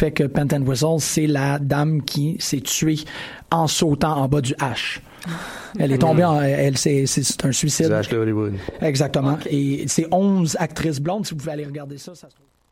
fait que Pent and Whistle, c'est la dame qui s'est tuée en sautant en bas du H. Elle est tombée en, elle, c'est, c'est un suicide. Du H de Hollywood. Exactement. Et c'est 11 actrices blondes. Si vous pouvez aller regarder ça, ça se trouve.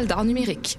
d'art numérique.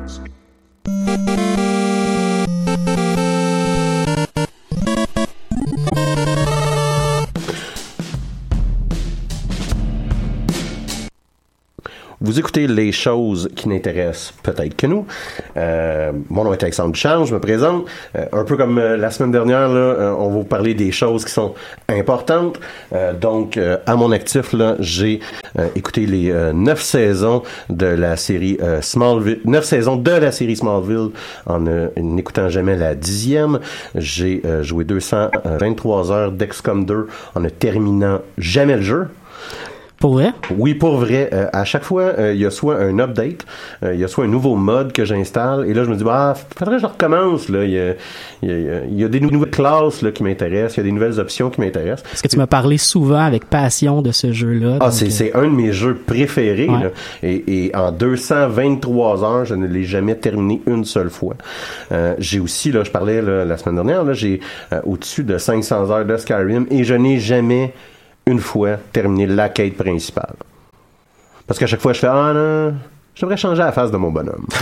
Vous écoutez les choses qui n'intéressent peut-être que nous. Euh, mon nom est Alexandre Duchamp, je me présente. Euh, un peu comme euh, la semaine dernière, euh, on va vous parler des choses qui sont importantes. Donc, à mon actif, j'ai écouté les neuf saisons de la série Smallville, neuf saisons de la série Smallville en n'écoutant jamais la dixième. J'ai joué 223 heures d'XCOM 2 en ne terminant jamais le jeu. Pour vrai? Oui, pour vrai. Euh, à chaque fois, euh, il y a soit un update, euh, il y a soit un nouveau mode que j'installe, et là, je me dis, bah, faudrait que je recommence. Là. Il, y a, y a, y a des nouvelles classes là, qui m'intéressent, il y a des nouvelles options qui m'intéressent. Parce que tu m'as parlé souvent avec passion de ce jeu-là. Ah, c'est, euh, c'est un de mes jeux préférés. Ouais. là. Et, et en 223 heures, je ne l'ai jamais terminé une seule fois. Euh, j'ai aussi, là, je parlais là, la semaine dernière, là, j'ai euh, au-dessus de 500 heures de Skyrim et je n'ai jamais une fois terminé la quête principale. Parce qu'à chaque fois, je fais Ah non, je devrais changer la face de mon bonhomme.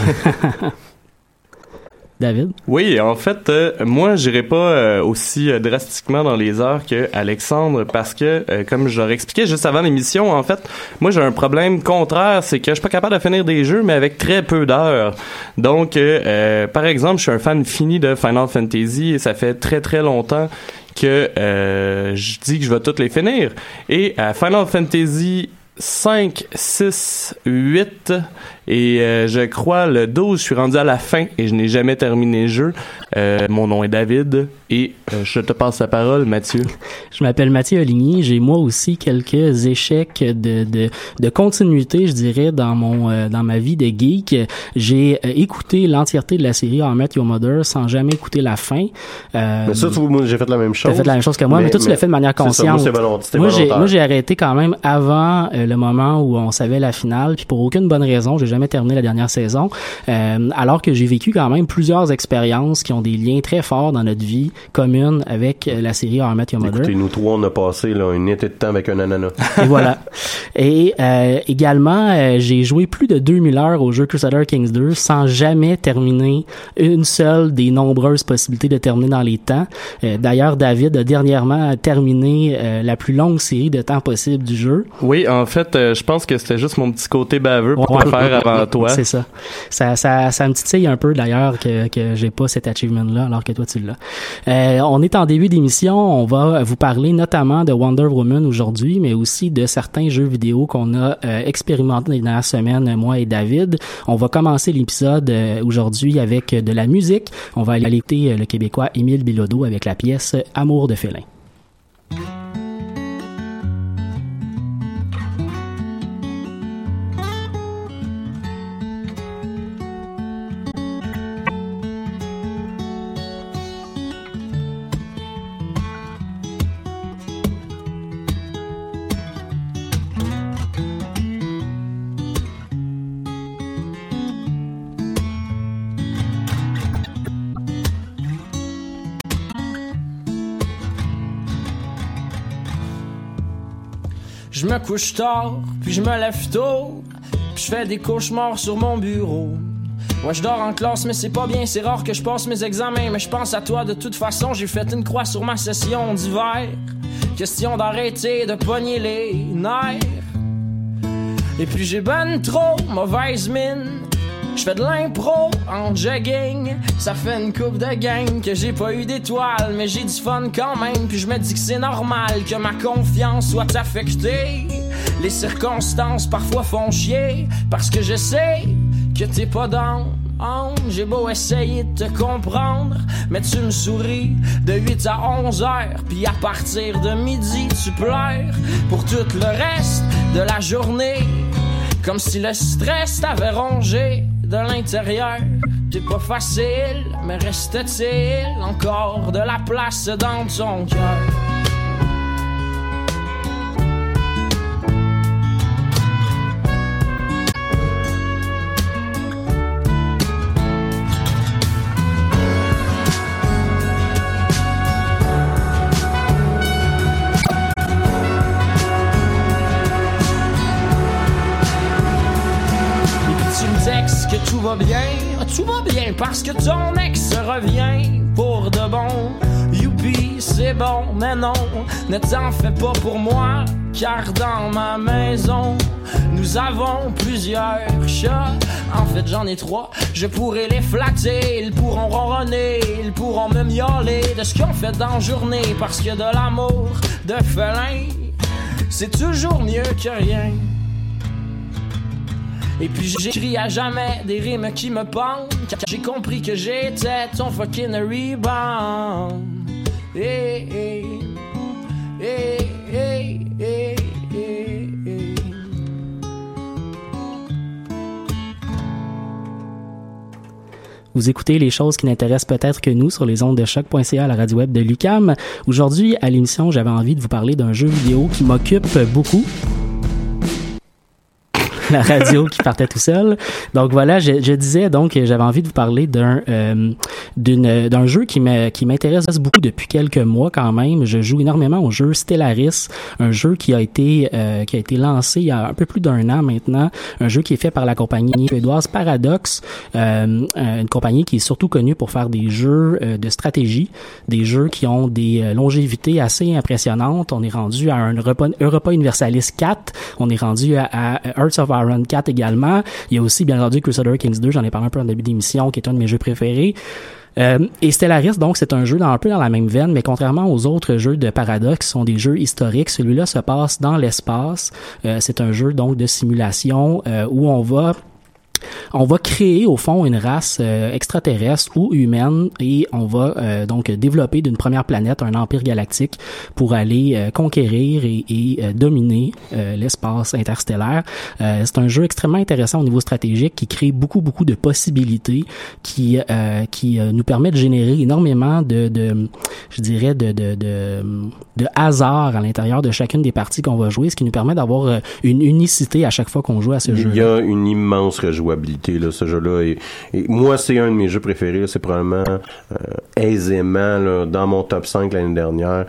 David? Oui, en fait, euh, moi, j'irai pas euh, aussi euh, drastiquement dans les heures que Alexandre parce que, euh, comme je leur expliquais juste avant l'émission, en fait, moi, j'ai un problème contraire, c'est que je suis pas capable de finir des jeux, mais avec très peu d'heures. Donc, euh, euh, par exemple, je suis un fan fini de Final Fantasy et ça fait très très longtemps que euh, je dis que je vais toutes les finir. Et à Final Fantasy 5, 6, 8 et euh, je crois le 12, je suis rendu à la fin et je n'ai jamais terminé le jeu. Euh, mon nom est David et euh, je te passe la parole, Mathieu. Je m'appelle Mathieu Oligny. J'ai moi aussi quelques échecs de, de, de continuité, je dirais, dans mon euh, dans ma vie de geek. J'ai euh, écouté l'entièreté de la série En Met Your Mother sans jamais écouter la fin. Euh, mais ça, tu vois, moi, j'ai fait la même chose. T'as fait la même chose que moi, mais, toi, tu l'as fait de manière c'est ça, moi, consciente. moi, j'ai, volontaire. moi, j'ai arrêté quand même avant euh, le moment où on savait la finale, puis pour aucune bonne raison, j'ai jamais terminé la dernière saison, euh, alors que j'ai vécu quand même plusieurs expériences qui ont des liens très forts dans notre vie commune avec euh, la série How I Met Your Mother. Écoutez, nous trois, on a passé là, une été de temps avec un ananas. Et voilà. Et euh, également, euh, j'ai joué plus de 2000 heures au jeu Crusader Kings 2 sans jamais terminer une seule des nombreuses possibilités de terminer dans les temps. Euh, D'ailleurs, David a dernièrement terminé euh, la plus longue série de temps possible du jeu. Oui, en fait, fait, euh, je pense que c'était juste mon petit côté baveux pour Ouais. le faire avant toi. C'est ça. Ça, ça, ça me titille un peu d'ailleurs que, que j'ai pas cet achievement-là alors que toi tu l'as. Euh, on est en début d'émission. On va vous parler notamment de Wonder Woman aujourd'hui, mais aussi de certains jeux vidéo qu'on a euh, expérimentés les dernières semaines, moi et David. On va commencer l'épisode euh, aujourd'hui avec de la musique. On va aller écouter euh, le Québécois Émile Bilodeau avec la pièce Amour de félin. Je me couche tard, puis je me lève tôt, puis je fais des cauchemars sur mon bureau. Ouais, je dors en classe, mais c'est pas bien, c'est rare que je passe mes examens, mais je pense à toi de toute façon, j'ai fait une croix sur ma session d'hiver. Question d'arrêter de pogner les nerfs. Et puis j'ai ben trop mauvaise mine. Je fais de l'impro en jogging. Ça fait une coupe de gang que j'ai pas eu d'étoiles, mais j'ai du fun quand même. Puis je me dis que c'est normal que ma confiance soit affectée. Les circonstances parfois font chier parce que je sais que t'es pas dans. J'ai beau essayer de te comprendre, mais tu me souris de 8 à 11 heures, puis à partir de midi tu pleures pour tout le reste de la journée. Comme si le stress t'avait rongé de l'intérieur. C'est pas facile, mais reste-t-il encore de la place dans ton cœur? Tout va bien? Ah, Tout va bien parce que ton ex revient pour de bon. Youpi, c'est bon, mais non, ne t'en fais pas pour moi. Car dans ma maison, nous avons plusieurs chats. En fait, j'en ai trois. Je pourrais les flatter, ils pourront ronronner, ils pourront me miauler de ce qu'on fait dans la journée. Parce que de l'amour de félin, c'est toujours mieux que rien. Et puis j'écris à jamais des rimes qui me pendent Car j'ai compris que j'étais ton fucking rebound hey, hey, hey. Vous écoutez les choses qui n'intéressent peut-être que nous sur les ondes de choc.ca à la radio web de Lucam. Aujourd'hui, à l'émission, j'avais envie de vous parler d'un jeu vidéo qui m'occupe beaucoup. la radio qui partait tout seul. Donc voilà, je, je disais donc j'avais envie de vous parler d'un euh, d'une d'un jeu qui me qui m'intéresse beaucoup depuis quelques mois quand même. Je joue énormément au jeu Stellaris, un jeu qui a été euh, qui a été lancé il y a un peu plus d'un an maintenant, un jeu qui est fait par la compagnie suédoise Paradox, euh, une compagnie qui est surtout connue pour faire des jeux euh, de stratégie, des jeux qui ont des euh, longévités assez impressionnantes. On est rendu à un Europa, Europa Universalis 4, on est rendu à, à Hearts of Iron 4 également. Il y a aussi bien entendu Crusader Kings 2, j'en ai parlé un peu en début d'émission, qui est un de mes jeux préférés. Euh, et Stellaris, donc, c'est un jeu un peu dans la même veine, mais contrairement aux autres jeux de Paradox, qui sont des jeux historiques, celui-là se passe dans l'espace. Euh, c'est un jeu donc de simulation euh, où on va on va créer au fond une race euh, extraterrestre ou humaine et on va euh, donc développer d'une première planète un empire galactique pour aller euh, conquérir et, et dominer l'espace interstellaire. C'est un jeu extrêmement intéressant au niveau stratégique qui crée beaucoup beaucoup de possibilités, qui qui nous permet de générer énormément de, de je dirais de de, de de hasard à l'intérieur de chacune des parties qu'on va jouer, ce qui nous permet d'avoir une unicité à chaque fois qu'on joue à ce jeu. Il y a une immense rejouabilité là, ce jeu-là. Et moi, c'est un de mes jeux préférés. C'est probablement euh, aisément là, dans mon top 5 l'année dernière.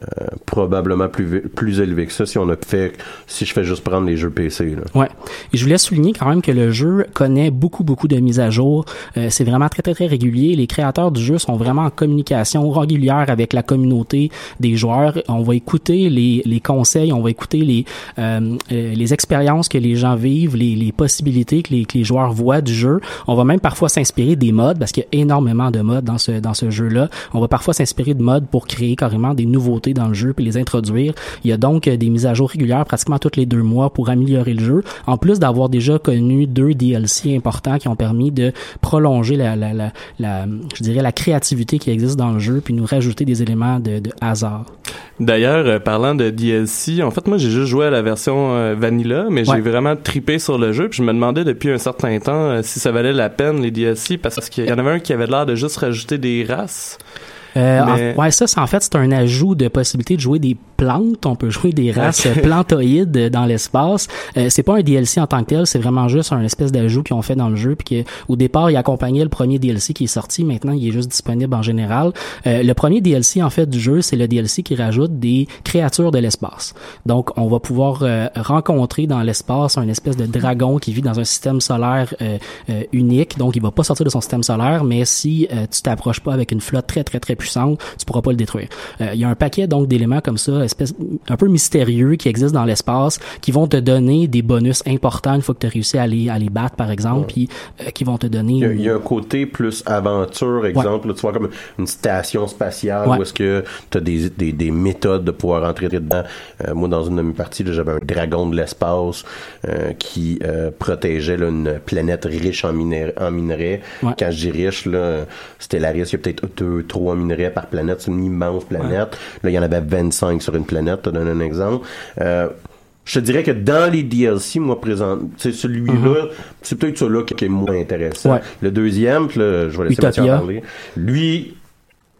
Euh, probablement plus plus élevé que ça si on a fait si je fais juste prendre les jeux PC. Là. Ouais. Et je voulais souligner quand même que le jeu connaît beaucoup beaucoup de mises à jour. Euh, c'est vraiment très très très régulier. Les créateurs du jeu sont vraiment en communication régulière avec la communauté des joueurs. On va écouter les, les conseils, on va écouter les euh, les expériences que les gens vivent, les, les possibilités que les, que les joueurs voient du jeu. On va même parfois s'inspirer des modes parce qu'il y a énormément de modes dans ce dans ce jeu-là. On va parfois s'inspirer de modes pour créer carrément des nouveautés dans le jeu puis les introduire. Il y a donc des mises à jour régulières pratiquement tous les deux mois pour améliorer le jeu. En plus d'avoir déjà connu deux DLC importants qui ont permis de prolonger la, la, la, la je dirais la créativité qui existe dans le jeu puis nous rajouter des éléments de, de hasard. D'ailleurs, euh, parlant de DLC, en fait, moi, j'ai juste joué à la version euh, vanilla, mais Ouais. j'ai vraiment tripé sur le jeu. Puis je me demandais depuis un certain temps euh, si ça valait la peine les DLC, parce qu'il y en avait un qui avait l'air de juste rajouter des races. Euh, Mais- en- ouais, ça, c'est en fait, c'est un ajout de possibilité de jouer des plantes. On peut jouer des races Ok. euh, plantoïdes dans l'espace. Euh, c'est pas un DLC en tant que tel, c'est vraiment juste un espèce d'ajout qu'ils ont fait dans le jeu. Puis que, au départ, il accompagnait le premier DLC qui est sorti. Maintenant, il est juste disponible en général. Euh, le premier DLC en fait du jeu, c'est le DLC qui rajoute des créatures de l'espace. Donc, on va pouvoir euh, rencontrer dans l'espace un espèce de dragon qui vit dans un système solaire euh, euh, unique. Donc, il va pas sortir de son système solaire, mais si euh, tu t'approches pas avec une flotte très très très puissante, tu pourras pas le détruire. Euh, Il y a un paquet donc d'éléments comme ça, espèce un peu mystérieux qui existent dans l'espace, qui vont te donner des bonus importants une fois que tu as réussi à les à les battre par exemple, puis euh, qui vont te donner Il y, a, il y a un côté plus aventure, exemple. tu vois comme une station spatiale Ouais. où est-ce que tu as des, des, des méthodes de pouvoir entrer dedans. Euh, moi, dans une de mes parties, j'avais un dragon de l'espace qui protégeait là, une planète riche en, minerais en minerais. Ouais. Quand je dis riche, là, Stellaris, il y a peut-être deux, trois minerais par planète. C'est une immense planète. Là, il y en avait 25 sur une planète. Je te donne un exemple. Euh, je te dirais que dans les DLC, moi, présent, c'est celui-là, c'est peut-être celui-là qui est moins intéressant. Ouais. Le deuxième, là, je vais laisser Mathieu parler. Lui,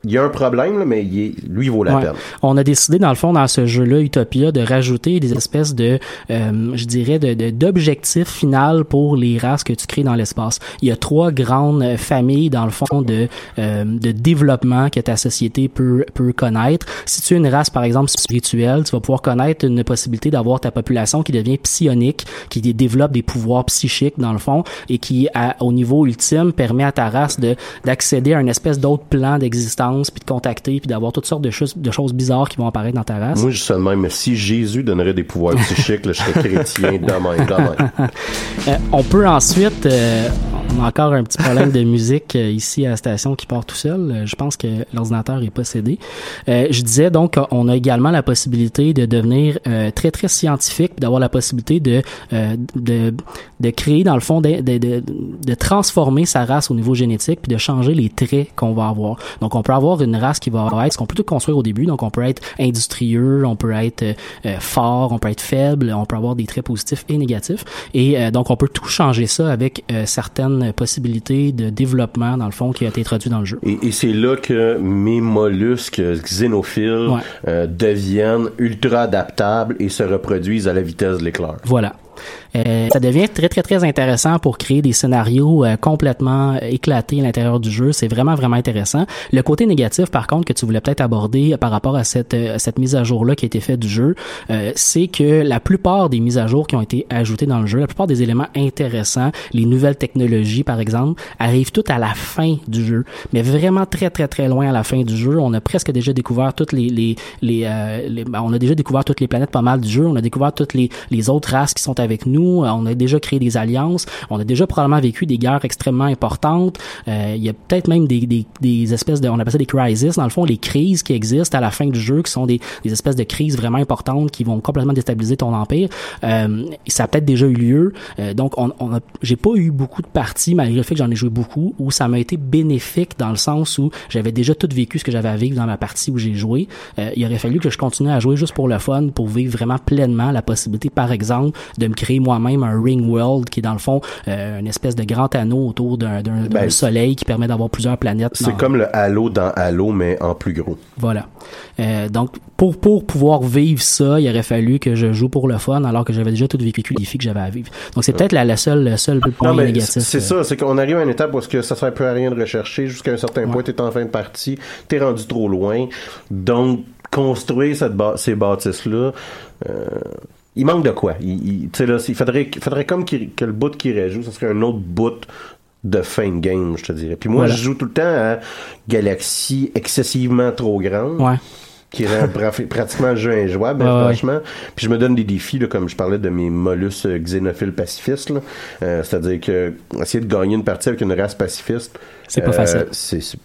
il y a un problème, là, mais il est, lui, il vaut la Ouais. peine. On a décidé dans le fond dans ce jeu-là Utopia de rajouter des espèces de, euh, je dirais, de de- d'objectifs final pour les races que tu crées dans l'espace. Il y a trois grandes familles dans le fond de euh, de développement que ta société peut peut connaître. Si tu es une race par exemple spirituelle, tu vas pouvoir connaître une possibilité d'avoir ta population qui devient psionique, qui dé- développe des pouvoirs psychiques dans le fond et qui à- au niveau ultime permet à ta race de d'accéder à un espèce d'autre plan d'existence puis de contacter puis d'avoir toutes sortes de choses de choses bizarres qui vont apparaître dans ta race. Moi, je suis de même, mais si Jésus donnerait des pouvoirs psychiques, là, je serais chrétien de même, de même. Euh, on peut ensuite, euh, on a encore un petit problème de musique euh, ici à la station qui part tout seul. Je pense que l'ordinateur est possédé. Je disais donc on a également la possibilité de devenir très très scientifique, d'avoir la possibilité de, de de créer dans le fond de, de, de, de transformer sa race au niveau génétique puis de changer les traits qu'on va avoir. Donc on peut avoir une race qui va être ce qu'on peut tout construire au début. Donc on peut être industrieux, on peut être euh, euh, fort, on peut être faible, on peut avoir des traits positifs et négatifs. Et euh, donc on peut tout changer ça avec euh, certaines possibilités de développement dans le fond qui a été introduit dans le jeu. Et, et c'est là que mes mollusques xénophiles Ouais. deviennent ultra adaptables et se reproduisent à la vitesse de l'éclair. Voilà. Euh, ça devient très très très intéressant pour créer des scénarios euh, complètement éclatés à l'intérieur du jeu. C'est vraiment vraiment intéressant. Le côté négatif, par contre, que tu voulais peut-être aborder par rapport à cette euh, cette mise à jour là qui a été faite du jeu, euh, c'est que la plupart des mises à jour qui ont été ajoutées dans le jeu, la plupart des éléments intéressants, les nouvelles technologies par exemple, arrivent toutes à la fin du jeu, mais vraiment très très très loin à la fin du jeu. On a presque déjà découvert toutes les les les, euh, les- ben, on a déjà découvert toutes les planètes pas mal du jeu. On a découvert toutes les les autres races qui sont avec nous. Euh, On a déjà créé des alliances. On a déjà probablement vécu des guerres extrêmement importantes. Euh, il y a peut-être même des, des, des espèces de, on appelle ça des crises, dans le fond, les crises qui existent à la fin du jeu, qui sont des, des espèces de crises vraiment importantes qui vont complètement déstabiliser ton empire. Euh, ça a peut-être déjà eu lieu. Euh, donc, on, on j'ai pas eu beaucoup de parties, malgré le fait que j'en ai joué beaucoup, où ça m'a été bénéfique dans le sens où j'avais déjà tout vécu ce que j'avais à vivre dans ma partie où j'ai joué. Euh, il aurait fallu que je continue à jouer juste pour le fun, pour vivre vraiment pleinement la possibilité, par exemple, de me créer moi-même un ring world qui est dans le fond euh, une espèce de grand anneau autour d'un, Ben, soleil qui permet d'avoir plusieurs planètes. C'est comme le Halo dans Halo, mais en plus gros. Voilà. Euh, donc, pour, pour pouvoir vivre ça, il aurait fallu que je joue pour le fun alors que j'avais déjà tout vécu les défis que j'avais à vivre. Donc, c'est peut-être la, la seule, le seul point Non, mais négatif. C'est euh, ça, c'est qu'on arrive à une étape où est-ce que ça sert plus à rien de rechercher jusqu'à un certain point, t'es en fin de partie, t'es rendu trop loin. Donc, construire cette ba- ces bâtisses-là, euh, il manque de quoi. Il, il- tu sais, là, il faudrait, faudrait comme qu'il- que le bout qui réjoue, ce serait un autre bout de fin de game, je te dirais. Puis moi, Voilà. je joue tout le temps à Galaxy excessivement trop grande. Ouais. Qui rend pra- pratiquement le jeu injouable, Ouais, hein, ouais, franchement. Puis je me donne des défis, là, comme je parlais de mes mollusques xénophiles pacifistes. Euh, C'est-à-dire que essayer de gagner une partie avec une race pacifiste, C'est pas euh, facile.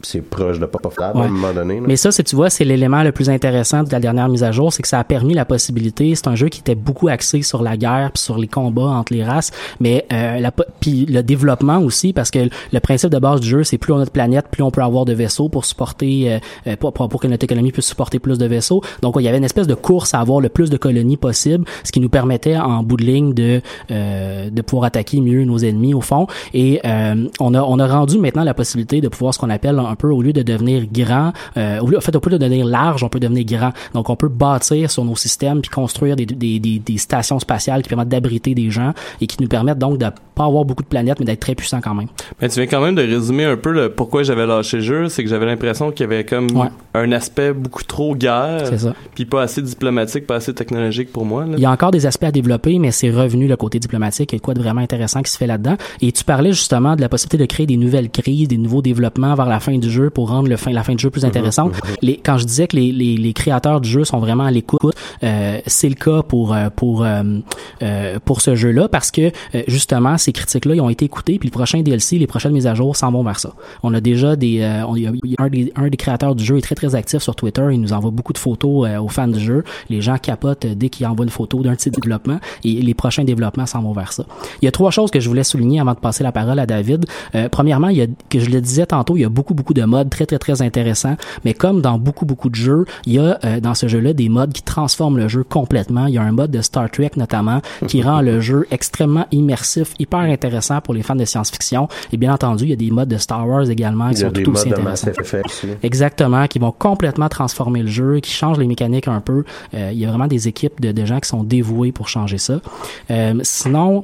C'est proche de pas pas faisable à Ouais. un moment donné. là. Mais ça, tu vois, c'est l'élément le plus intéressant de la dernière mise à jour, c'est que ça a permis la possibilité. C'est un jeu qui était beaucoup axé sur la guerre puis sur les combats entre les races, mais euh, la puis le développement aussi, parce que le principe de base du jeu, c'est plus on a de planète, plus on peut avoir de vaisseaux pour supporter, euh, euh, pour, pour, pour que notre économie puisse supporter plus de vaisseaux. Donc il y avait une espèce de course à avoir le plus de colonies possible, ce qui nous permettait en bout de ligne de euh, de pouvoir attaquer mieux nos ennemis au fond. Et euh, on a on a rendu maintenant la possibilité de pouvoir ce qu'on appelle un peu au lieu de devenir grand, euh, au lieu, en fait au lieu de devenir large, on peut devenir grand. Donc on peut bâtir sur nos systèmes puis construire des, des, des, des stations spatiales qui permettent d'abriter des gens et qui nous permettent donc de pas avoir beaucoup de planètes mais d'être très puissants quand même. Mais tu viens quand même de résumer un peu le pourquoi j'avais lâché le jeu, c'est que j'avais l'impression qu'il y avait comme Ouais. un aspect beaucoup trop guerre, puis pas assez diplomatique, pas assez technologique pour moi. là. Il y a encore des aspects à développer, mais c'est revenu le côté diplomatique. Il y a quoi de vraiment intéressant qui se fait là-dedans. Et tu parlais justement de la possibilité de créer des nouvelles crises, des nouveaux développements vers la fin du jeu pour rendre le fin, la fin du jeu plus intéressante. Les, quand je disais que les, les, les créateurs du jeu sont vraiment à l'écoute, euh, c'est le cas pour euh, pour euh, pour ce jeu-là parce que justement ces critiques-là ils ont été écoutées. Puis le prochain DLC, les prochaines mises à jour s'en vont vers ça. On a déjà des, on- un, des, un des créateurs du jeu est très très actif sur Twitter. Il nous envoie beaucoup de photos aux fans du jeu. Les gens capotent dès qu'il envoie une photo d'un petit développement et les prochains développements s'en vont vers ça. Il y a trois choses que je voulais souligner avant de passer la parole à David. Premièrement, il y a, que je le disais tantôt, il y a beaucoup beaucoup de modes très très très intéressants. Mais comme dans beaucoup beaucoup de jeux, il y a euh, dans ce jeu-là des modes qui transforment le jeu complètement. Il y a un mode de Star Trek notamment qui rend le jeu extrêmement immersif, hyper intéressant pour les fans de science-fiction. Et bien entendu, il y a des modes de Star Wars également qui sont tout aussi intéressants. Aussi. Exactement, qui vont complètement transformer le jeu, qui changent les mécaniques un peu. Euh, il y a vraiment des équipes de, de gens qui sont dévoués pour changer ça. Euh, sinon,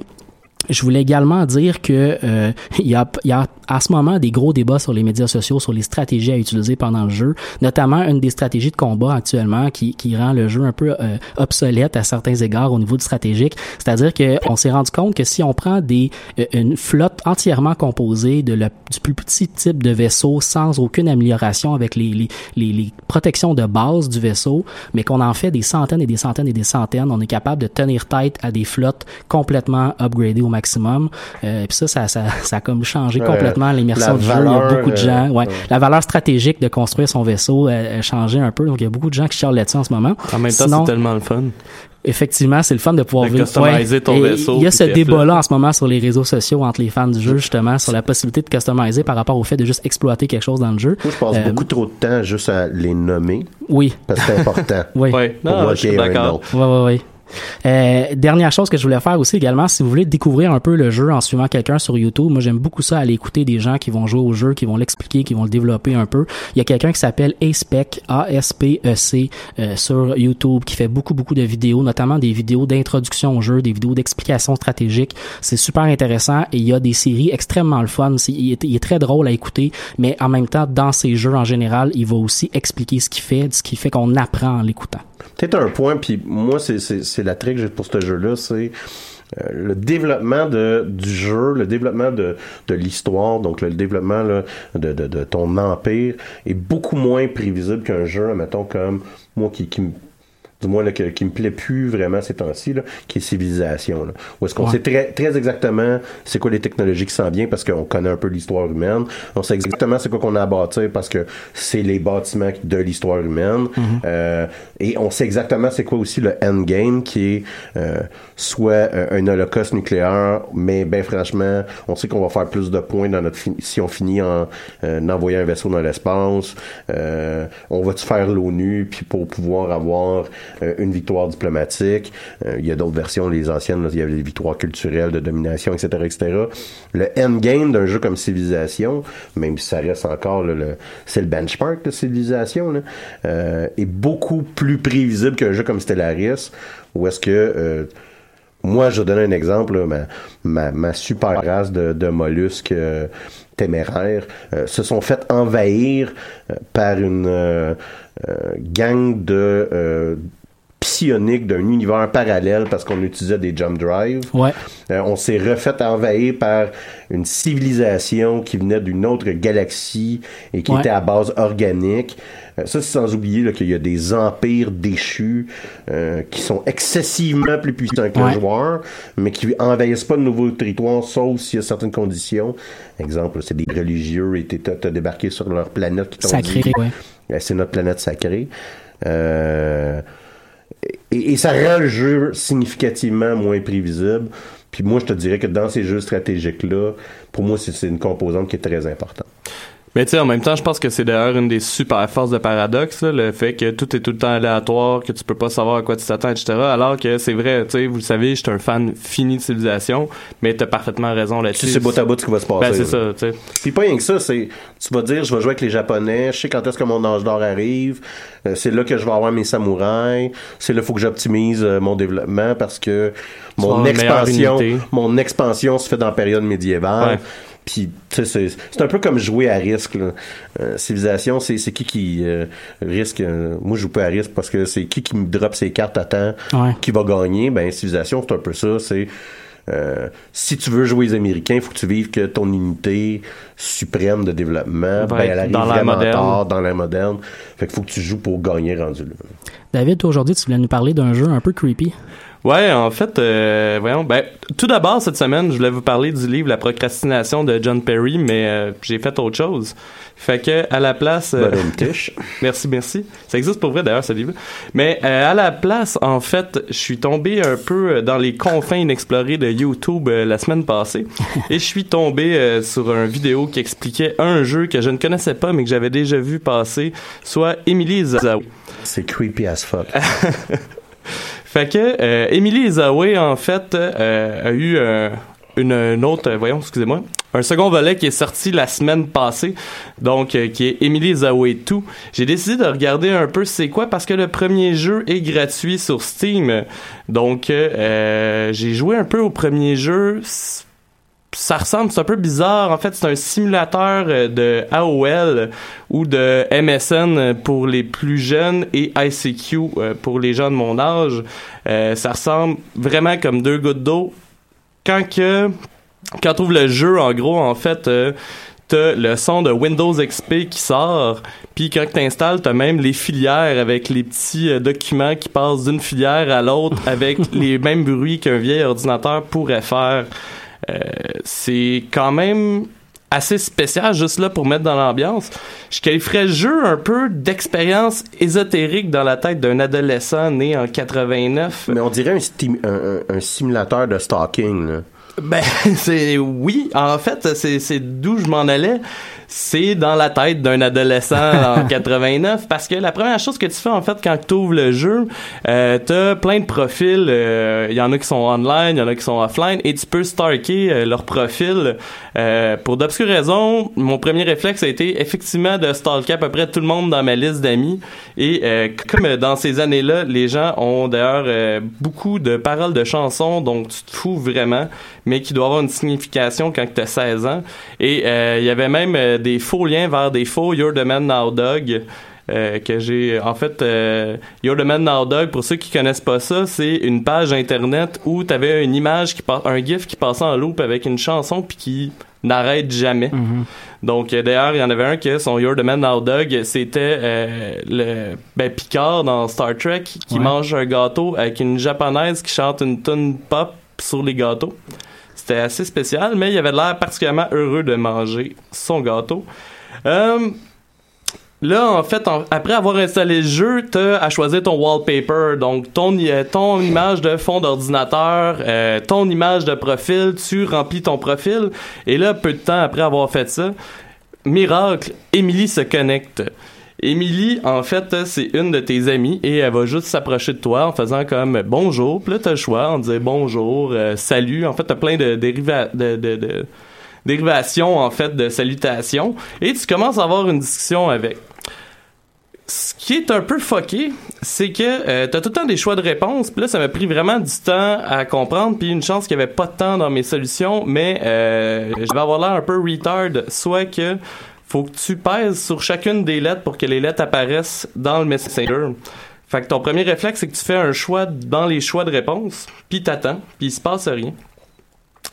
je voulais également dire que euh, il y a, il y a à ce moment des gros débats sur les médias sociaux sur les stratégies à utiliser pendant le jeu, notamment une des stratégies de combat actuellement qui, qui rend le jeu un peu euh, obsolète à certains égards au niveau du stratégique. C'est-à-dire que on s'est rendu compte que si on prend des euh, une flotte entièrement composée de la, du plus petit type de vaisseau sans aucune amélioration avec les, les, les, les protections de base du vaisseau, mais qu'on en fait des centaines et des centaines et des centaines, on est capable de tenir tête à des flottes complètement upgradées au maximum. Euh, puis ça, ça, ça, ça a comme changé Ouais, complètement l'immersion du jeu. Il y a valeur, beaucoup de gens, euh, ouais, ouais. la valeur stratégique de construire son vaisseau a changé un peu. Donc il y a beaucoup de gens qui charlent là-dessus en ce moment. En même temps, c'est tellement le fun. Effectivement, c'est le fun de pouvoir De vivre- customiser ton Et vaisseau, Il y a ce débat-là en ce moment sur les réseaux sociaux entre les fans du jeu, justement, sur la possibilité de customiser par rapport au fait de juste exploiter quelque chose dans le jeu. Moi, je passe Euh, beaucoup trop de temps juste à les nommer Oui. parce que c'est important. Oui. Ouais, Pour non, moi, je suis d'accord. nom. Ouais, ouais, ouais. Euh, dernière chose que je voulais faire aussi également, si vous voulez découvrir un peu le jeu en suivant quelqu'un sur YouTube, moi j'aime beaucoup ça, aller écouter des gens qui vont jouer au jeu, qui vont l'expliquer, qui vont le développer un peu. Il y a quelqu'un qui s'appelle Aspec, A-S-P-E-C, euh, sur YouTube, qui fait beaucoup, beaucoup de vidéos, notamment des vidéos d'introduction au jeu, des vidéos d'explication stratégique. C'est super intéressant et il y a des séries extrêmement fun. Il, est, très drôle à écouter, mais en même temps, dans ses jeux en général, il va aussi expliquer ce qu'il fait, ce qui fait qu'on apprend en l'écoutant. Peut-être un point, puis moi, c'est- la trick j'ai pour ce jeu-là, c'est euh, le développement de, du jeu, le développement de, de l'histoire, donc le développement là, de, de, de ton empire est beaucoup moins prévisible qu'un jeu, mettons, comme moi qui, qui du moins là, que- qui me plaît plus vraiment ces temps-ci, là, qui est civilisation. Là, où est-ce qu'on Ouais. sait très, très exactement c'est quoi les technologies qui s'en viennent parce qu'on connaît un peu l'histoire humaine. On sait exactement c'est quoi qu'on a à bâtir parce que c'est les bâtiments de l'histoire humaine. Euh, et on sait exactement c'est quoi aussi le endgame qui est euh, soit euh, un holocauste nucléaire, mais ben franchement, on sait qu'on va faire plus de points dans notre si on finit en, euh, en envoyant un vaisseau dans l'espace. Euh, on va-tu faire l'ONU puis pour pouvoir avoir une victoire diplomatique. Euh, il y a d'autres versions, les anciennes, là, il y avait des victoires culturelles de domination, etc., etc. Le endgame d'un jeu comme Civilisation, même si ça reste encore là, le, c'est le benchmark de Civilisation, là, euh, est beaucoup plus prévisible qu'un jeu comme Stellaris, où est-ce que euh, moi, je vais donner un exemple, là, ma, ma, ma super race de, de mollusques euh, téméraires, euh, se sont fait envahir euh, par une euh, euh, gang de psioniques d'un univers parallèle parce qu'on utilisait des jump drives. Ouais. Euh, on s'est refait envahir par une civilisation qui venait d'une autre galaxie et qui Ouais. était à base organique. Euh, ça, c'est sans oublier qu'il y a des empires déchus euh, qui sont excessivement plus puissants que Ouais. le joueur, mais qui envahissent pas de nouveaux territoires, sauf s'il y a certaines conditions. Exemple, c'est des religieux et t'as débarqué sur leur planète qui Sacré, dit, ouais. euh, c'est notre planète sacrée. Euh, et, ça rend le jeu significativement moins prévisible. Puis moi, je te dirais que dans ces jeux stratégiques-là, pour moi, c'est une composante qui est très importante. Mais tu sais, en même temps, je pense que c'est d'ailleurs une des super forces de Paradox, là, le fait que tout est tout le temps aléatoire, que tu peux pas savoir à quoi tu t'attends, etc. Alors que c'est vrai, tu sais, vous le savez, je suis un fan fini de civilisation, mais t'as parfaitement raison là-dessus. Sais bout à bout ce qui va se passer. Ben, c'est ça, tu sais. Puis pas rien que ça, c'est tu vas dire je vais jouer avec les japonais, je sais quand est-ce que mon âge d'or arrive, euh, c'est là que je vais avoir mes samouraïs, c'est là faut que j'optimise euh, mon développement parce que mon expansion mon expansion se fait dans la période médiévale. Ouais. Puis tu sais c'est un peu comme jouer à risque là. Euh, civilisation c'est qui qui euh, risque euh, moi je joue pas à risque parce que c'est qui qui me drop ses cartes à temps Ouais. qui va gagner? Ben civilisation c'est un peu ça c'est euh, si tu veux jouer les Américains, il faut que tu vives que ton unité suprême de développement, ben, elle arrive dans moderne. tard dans l'ère moderne. Fait qu'il faut que tu joues pour gagner rendu là. David, aujourd'hui, tu voulais nous parler d'un jeu un peu creepy. Ouais, en fait, euh, voyons, ben, tout d'abord, cette semaine, je voulais vous parler du livre La procrastination de John Perry, mais euh, j'ai fait autre chose. Fait que, à la place... euh. Merci, merci. Ça existe pour vrai d'ailleurs ce livre. Mais euh, à la place, en fait, je suis tombé un peu euh, dans les confins inexplorés de YouTube euh, la semaine passée et je suis tombé euh, sur une vidéo qui expliquait un jeu que je ne connaissais pas mais que j'avais déjà vu passer, soit Emily Izawa. C'est creepy as fuck. Fait que euh, Emily Izawa, en fait, euh, a eu euh, une, une autre, euh, voyons, excusez-moi, un second volet qui est sorti la semaine passée, donc euh, qui est Emily Izawa 2. J'ai décidé de regarder un peu c'est quoi parce que le premier jeu est gratuit sur Steam. Donc j'ai joué un peu au premier jeu. Ça ressemble, c'est un peu bizarre. En fait, c'est un simulateur euh, de AOL ou de MSN pour les plus jeunes et ICQ euh, pour les gens de mon âge. Euh, ça ressemble vraiment comme deux gouttes d'eau. Quand que, quand on le jeu, en gros, en fait, euh, t'as le son de Windows XP qui sort, puis quand t'installes, t'as même les filières avec les petits euh, documents qui passent d'une filière à l'autre avec les mêmes bruits qu'un vieil ordinateur pourrait faire. Euh, c'est quand même assez spécial juste là pour mettre dans l'ambiance. Je qualifierais le jeu un peu d'expérience ésotérique dans la tête d'un adolescent né en 89. Mais on dirait un, un, simulateur de stalking. Là. Ben, c'est oui. En fait, c'est d'où je m'en allais. C'est dans la tête d'un adolescent en 89 parce que la première chose que tu fais en fait quand tu ouvres le jeu, euh, t'as plein de profils. euh, Il y en a qui sont online, il y en a qui sont offline et tu peux stalker euh, leur profil. Euh, pour d'obscures raisons, mon premier réflexe a été effectivement de stalker à peu près tout le monde dans ma liste d'amis et euh, comme euh, dans ces années-là, les gens ont d'ailleurs euh, beaucoup de paroles de chansons dont tu te fous vraiment, mais qui doivent avoir une signification quand tu as 16 ans. Et euh, il y avait même euh, des faux liens vers des faux You're the Man Now Dog. euh, que j'ai en fait euh, You're the Man Now Dog pour ceux qui connaissent pas ça c'est une page internet où t'avais une image qui un gif qui passait en loop avec une chanson puis qui n'arrête jamais donc euh, d'ailleurs il y en avait un que son You're the Man Now Dog c'était le ben, Picard dans Star Trek qui Ouais. mange un gâteau avec une japonaise qui chante une tune pop sur les gâteaux c'était assez spécial mais il avait l'air particulièrement heureux de manger son gâteau euh, Là, en fait, après avoir installé le jeu, t'as à choisir ton wallpaper. Donc, ton, ton image de fond d'ordinateur, euh, ton image de profil, tu remplis ton profil. Et là, peu de temps après avoir fait ça, miracle, Emily se connecte. Émilie, en fait, c'est une de tes amies et elle va juste s'approcher de toi en faisant comme bonjour. Puis là, t'as le choix, on disait bonjour, euh, salut. En fait, t'as plein de, de, dérivations, en fait, de salutations. Et tu commences à avoir une discussion avec. ce qui est un peu fucké, c'est que euh, t'as tout le temps des choix de réponse. Puis là, ça m'a pris vraiment du temps à comprendre. Puis une chance qu'il y avait pas de temps dans mes solutions. Mais euh, je vais avoir l'air un peu retard. Soit que faut que tu pèses sur chacune des lettres pour que les lettres apparaissent dans le Messenger. Fait que ton premier réflexe, c'est que tu fais un choix dans les choix de réponse. Puis t'attends. Puis il se passe rien.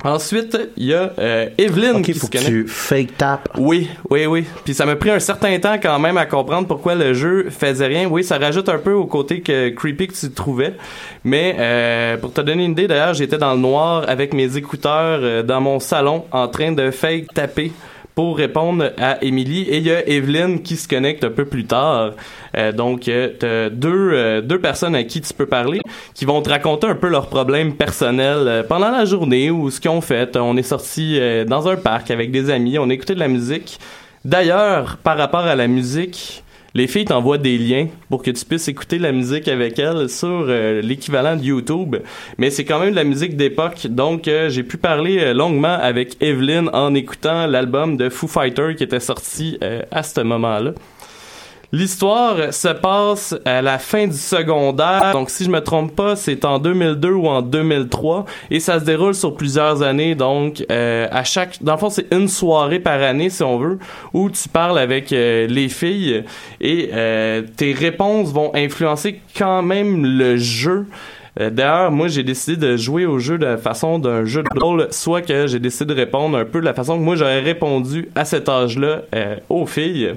Ensuite, il y a euh, Evelyn Ok, qui faut se que connecte. tu fake tap. Oui, oui, oui. Puis ça m'a pris un certain temps quand même à comprendre pourquoi le jeu faisait rien. Oui, ça rajoute un peu au côté que creepy que tu trouvais. Mais euh, pour te donner une idée, d'ailleurs, j'étais dans le noir avec mes écouteurs euh, dans mon salon en train de fake taper pour répondre à Emily et il y a Evelyn qui se connecte un peu plus tard. Euh, donc euh, t'as deux euh, deux personnes à qui tu peux parler qui vont te raconter un peu leurs problèmes personnels euh, pendant la journée ou ce qu'ils ont fait. On est sorti euh, dans un parc avec des amis, on a écouté de la musique. D'ailleurs, par rapport à la musique, les filles t'envoient des liens pour que tu puisses écouter la musique avec elles sur euh, l'équivalent de YouTube. Mais c'est quand même de la musique d'époque, donc euh, j'ai pu parler euh, longuement avec Evelyn en écoutant l'album de Foo Fighter qui était sorti à ce moment-là. L'histoire se passe à la fin du secondaire, donc si je me trompe pas, c'est en 2002 ou en 2003, et ça se déroule sur plusieurs années. Donc, euh, à chaque, dans le fond, c'est une soirée par année, si on veut, où tu parles avec euh, les filles et euh, tes réponses vont influencer quand même le jeu. Euh, D'ailleurs, moi, j'ai décidé de jouer au jeu de la façon d'un jeu de rôle, soit que j'ai décidé de répondre un peu de la façon que moi j'aurais répondu à cet âge-là euh, aux filles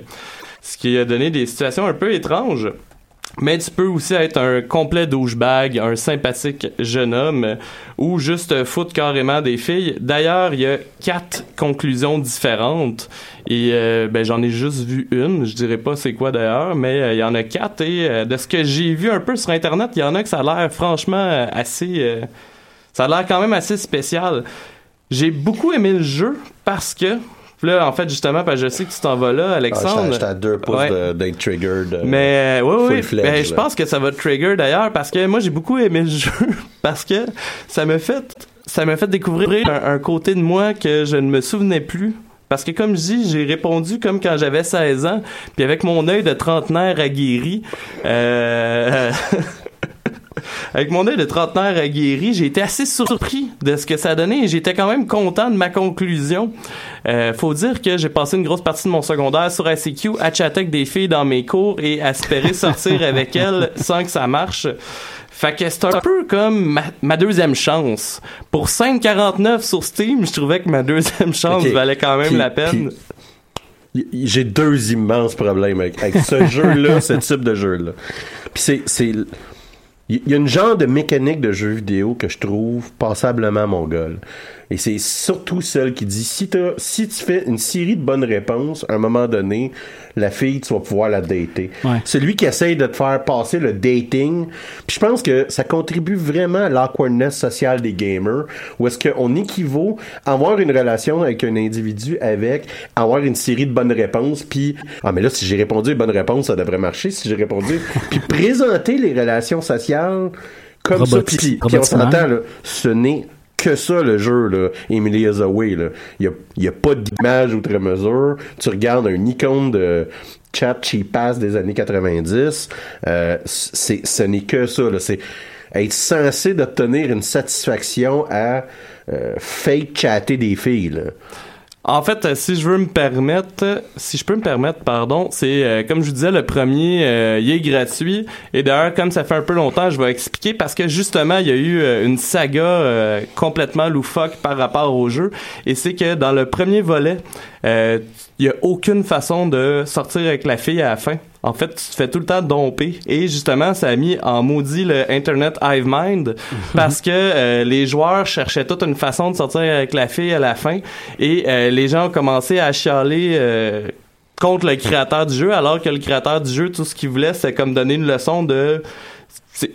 ce qui a donné des situations un peu étranges. Mais tu peux aussi être un complet douchebag, un sympathique jeune homme, ou juste foutre carrément des filles. D'ailleurs, il y a quatre conclusions différentes, et euh, ben, j'en ai juste vu une, je dirais pas c'est quoi d'ailleurs, mais euh, il y en a quatre, et euh, de ce que j'ai vu un peu sur Internet, il y en a que ça a l'air franchement assez... ça a l'air quand même assez spécial. J'ai beaucoup aimé le jeu parce que puis là, en fait, justement, parce que je sais que tu t'en vas là, Alexandre. Ah, j'étais à deux pouces Ouais. de- d'être triggered. euh, Mais euh, oui, oui, ben, je pense que ça va te trigger d'ailleurs parce que moi j'ai beaucoup aimé le jeu parce que ça me fait ça m'a fait découvrir un, un côté de moi que je ne me souvenais plus. Parce que comme je dis, j'ai répondu comme quand j'avais 16 ans, puis avec mon œil de trentenaire aguerri, euh, avec mon œil de trentenaire aguerri, j'ai été assez surpris de ce que ça donnait et j'étais quand même content de ma conclusion. Euh, faut dire que j'ai passé une grosse partie de mon secondaire sur ICQ à chatter avec des filles dans mes cours et à espérer sortir avec elles sans que ça marche. Fait que c'est un peu comme ma, ma deuxième chance. Pour 5,49 sur Steam, je trouvais que ma deuxième chance valait quand même Puis- la peine. J'ai deux immenses problèmes avec, avec ce jeu-là, ce type de jeu-là. Puis c'est, il y a une genre de mécanique de jeu vidéo que je trouve passablement mongole. Et c'est surtout celle qui dit si, si tu fais une série de bonnes réponses, à un moment donné, la fille, tu vas pouvoir la dater. Ouais. Celui qui essaye de te faire passer le dating, puis je pense que ça contribue vraiment à l'awkwardness sociale des gamers, où est-ce qu'on équivaut à avoir une relation avec un individu avec avoir une série de bonnes réponses, puis ah mais là si j'ai répondu une bonne réponse, ça devrait marcher. Si j'ai répondu, puis présenter les relations sociales comme ça, puis, puis on s'entend là, ce n'est que ça le jeu là, Emily is Away là. Il y a, a pas d'image outre mesure. Tu regardes un icône de chat cheapass des années 90, euh, ce n'est que ça c'est être censé d'obtenir une satisfaction à euh, fake chatter des filles là. En fait, euh, si je veux me permettre, si je peux me permettre, pardon, c'est euh, comme je vous disais, le premier, euh, il est gratuit. Et d'ailleurs, comme ça fait un peu longtemps, je vais expliquer parce que justement, il y a eu euh, une saga euh, complètement loufoque par rapport au jeu. Et c'est que dans le premier volet, il y a aucune façon de sortir avec la fille à la fin. En fait, tu te fais tout le temps domper. Et justement, ça a mis en maudit le Internet Hive Mind parce que euh, les joueurs cherchaient toute une façon de sortir avec la fille à la fin. Et euh, les gens ont commencé à chialer euh, contre le créateur du jeu, alors que le créateur du jeu, tout ce qu'il voulait, c'est comme donner une leçon de...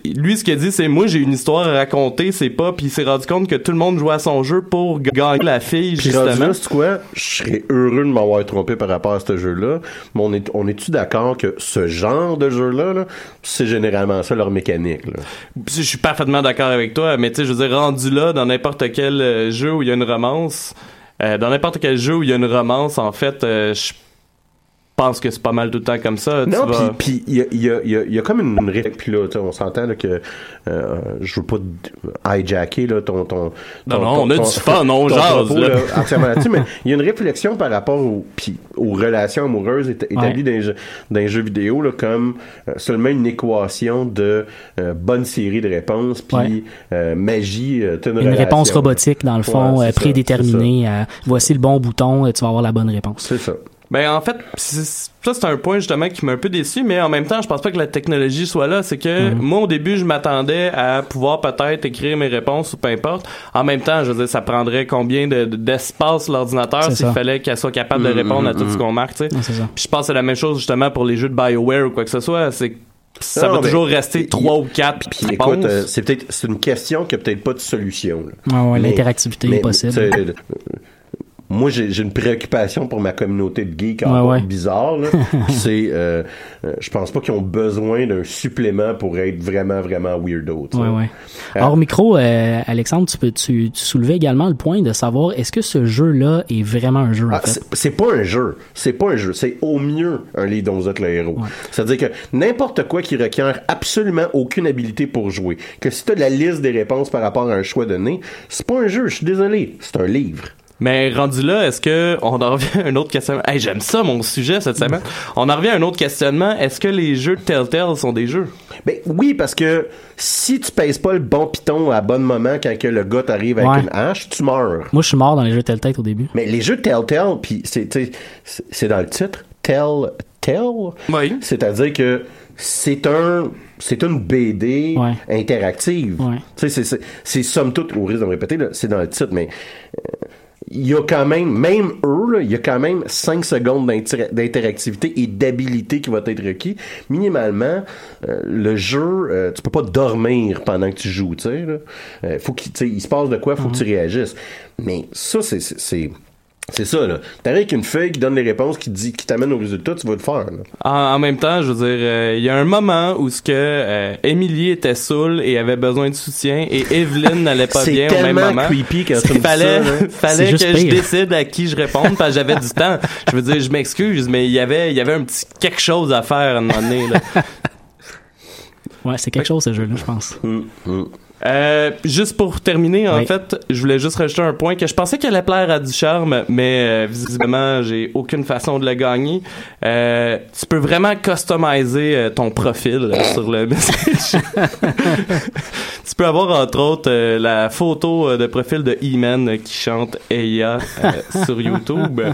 Lui, ce qu'il a dit, c'est moi, j'ai une histoire à raconter, c'est pas... Puis il s'est rendu compte que tout le monde jouait à son jeu pour gagner la fille, rendu justement. là, c'est quoi? Je serais heureux de m'avoir trompé par rapport à ce jeu-là. Mais on est, on est-tu d'accord que ce genre de jeu-là, là, c'est généralement ça leur mécanique, là? Je suis parfaitement d'accord avec toi, mais tu sais, je veux dire, rendu là, dans n'importe quel euh, jeu où il y a une romance, euh, dans n'importe quel jeu où il y a une romance, en fait, euh, je pense que c'est pas mal tout le temps comme ça. Tu Non, vas- puis il y a, il y, a, il y, a, il y a comme une, une ré- puis là, tu sais, on s'entend là, que euh, je veux pas hijacker là, ton, ton, Non, ton- non, ton- on a ton- du fun, on jase, là. entièrement là-dessus, mais il y a une réflexion par rapport au, puis aux relations amoureuses éta- établies dans, les jeux, dans les jeux vidéo là, comme euh, seulement une équation de euh, bonne série de réponses puis Ouais. euh, magie. euh, Une relation. réponse robotique, dans le fond, Ouais, euh, prédéterminée. à voici le bon bouton, et tu vas avoir la bonne réponse. C'est ça. Ben en fait, c'est- ça c'est un point justement qui m'a un peu déçu, mais en même temps, je pense pas que la technologie soit là. C'est que Mhm. moi au début, je m'attendais à pouvoir peut-être écrire mes réponses ou peu importe. En même temps, je veux dire, ça prendrait combien de- de- d'espace l'ordinateur s'il fallait qu'elle soit capable de Mhm, répondre à tout mhm. ce qu'on marque, tu sais. Ouais, c'est ça. Puis je pense que c'est la même chose justement pour les jeux de BioWare ou quoi que ce soit. C'est que ça Non, va toujours rester trois ou quatre Puis écoute, euh, c'est peut-être c'est une question qui a peut-être pas de solution. là. Ouais, L'interactivité est possible. Moi, j'ai une préoccupation pour ma communauté de geeks Ouais, ouais. bizarre. c'est, euh, euh, je pense pas qu'ils ont besoin d'un supplément pour être vraiment, vraiment weirdo. Ouais, ouais. Euh, Hors micro, euh, Alexandre, tu, peux, tu, tu soulevais également le point de savoir est-ce que ce jeu-là est vraiment un jeu, Ah, c'est- pas un jeu. C'est pas un jeu. C'est au mieux un lead dont vous êtes le héros. C'est-à-dire que n'importe quoi qui requiert absolument aucune habilité pour jouer, que si tu as la liste des réponses par rapport à un choix donné, c'est pas un jeu. Je suis désolé. C'est un livre. Mais rendu là, est-ce que on en revient à un autre questionnement? Hey, j'aime ça mon sujet cette semaine. On en revient à un autre questionnement. Est-ce que les jeux de Telltale sont des jeux? Ben oui, parce que si tu pèses pas le bon piton à bon moment quand que le gars t'arrive avec Ouais. une hache, tu meurs. Moi, je suis mort dans les jeux Telltale au début. Mais les jeux Telltale, puis c'est c'est dans le titre, Telltale? Oui. C'est-à-dire que c'est un c'est une BD Ouais. interactive. Ouais. Tu sais, c'est- somme toute, au risque de me répéter, là, c'est dans le titre, mais euh, il y a quand même, même eux, là, il y a quand même 5 secondes d'inter- d'interactivité et d'habilité qui va être requis. Minimalement, euh, le jeu, euh, tu peux pas dormir pendant que tu joues, tu sais. Euh, faut qu'il il se passe de quoi, faut que tu réagisses. Mais ça, c'est- c'est... c'est- c'est ça, là. T'arrives avec une feuille qui donne les réponses, qui, dit, qui t'amène au résultat, tu vas le faire, là. En, en même temps, je veux dire, euh, il y a un moment où ce que euh, Emily était saoule et avait besoin de soutien et Evelyn n'allait pas C'est bien au même moment. creepy quand C'est- tu me dis fallait, ça, là. fallait C'est que je décide à qui je réponde parce que j'avais du temps. Je veux dire, je m'excuse, mais il y avait, il y avait un petit quelque chose à faire à un moment donné. Là. Ouais, c'est quelque chose, ce jeu-là, je pense. Euh, juste pour terminer, en Oui. fait, je voulais juste rajouter un point que je pensais qu'elle allait plaire à Ducharme, mais euh, visiblement, j'ai aucune façon de le gagner. Euh, tu peux vraiment customiser euh, ton profil euh, sur le message. tu peux avoir, entre autres, euh, la photo euh, de profil de E-Man euh, qui chante Eya euh, sur YouTube.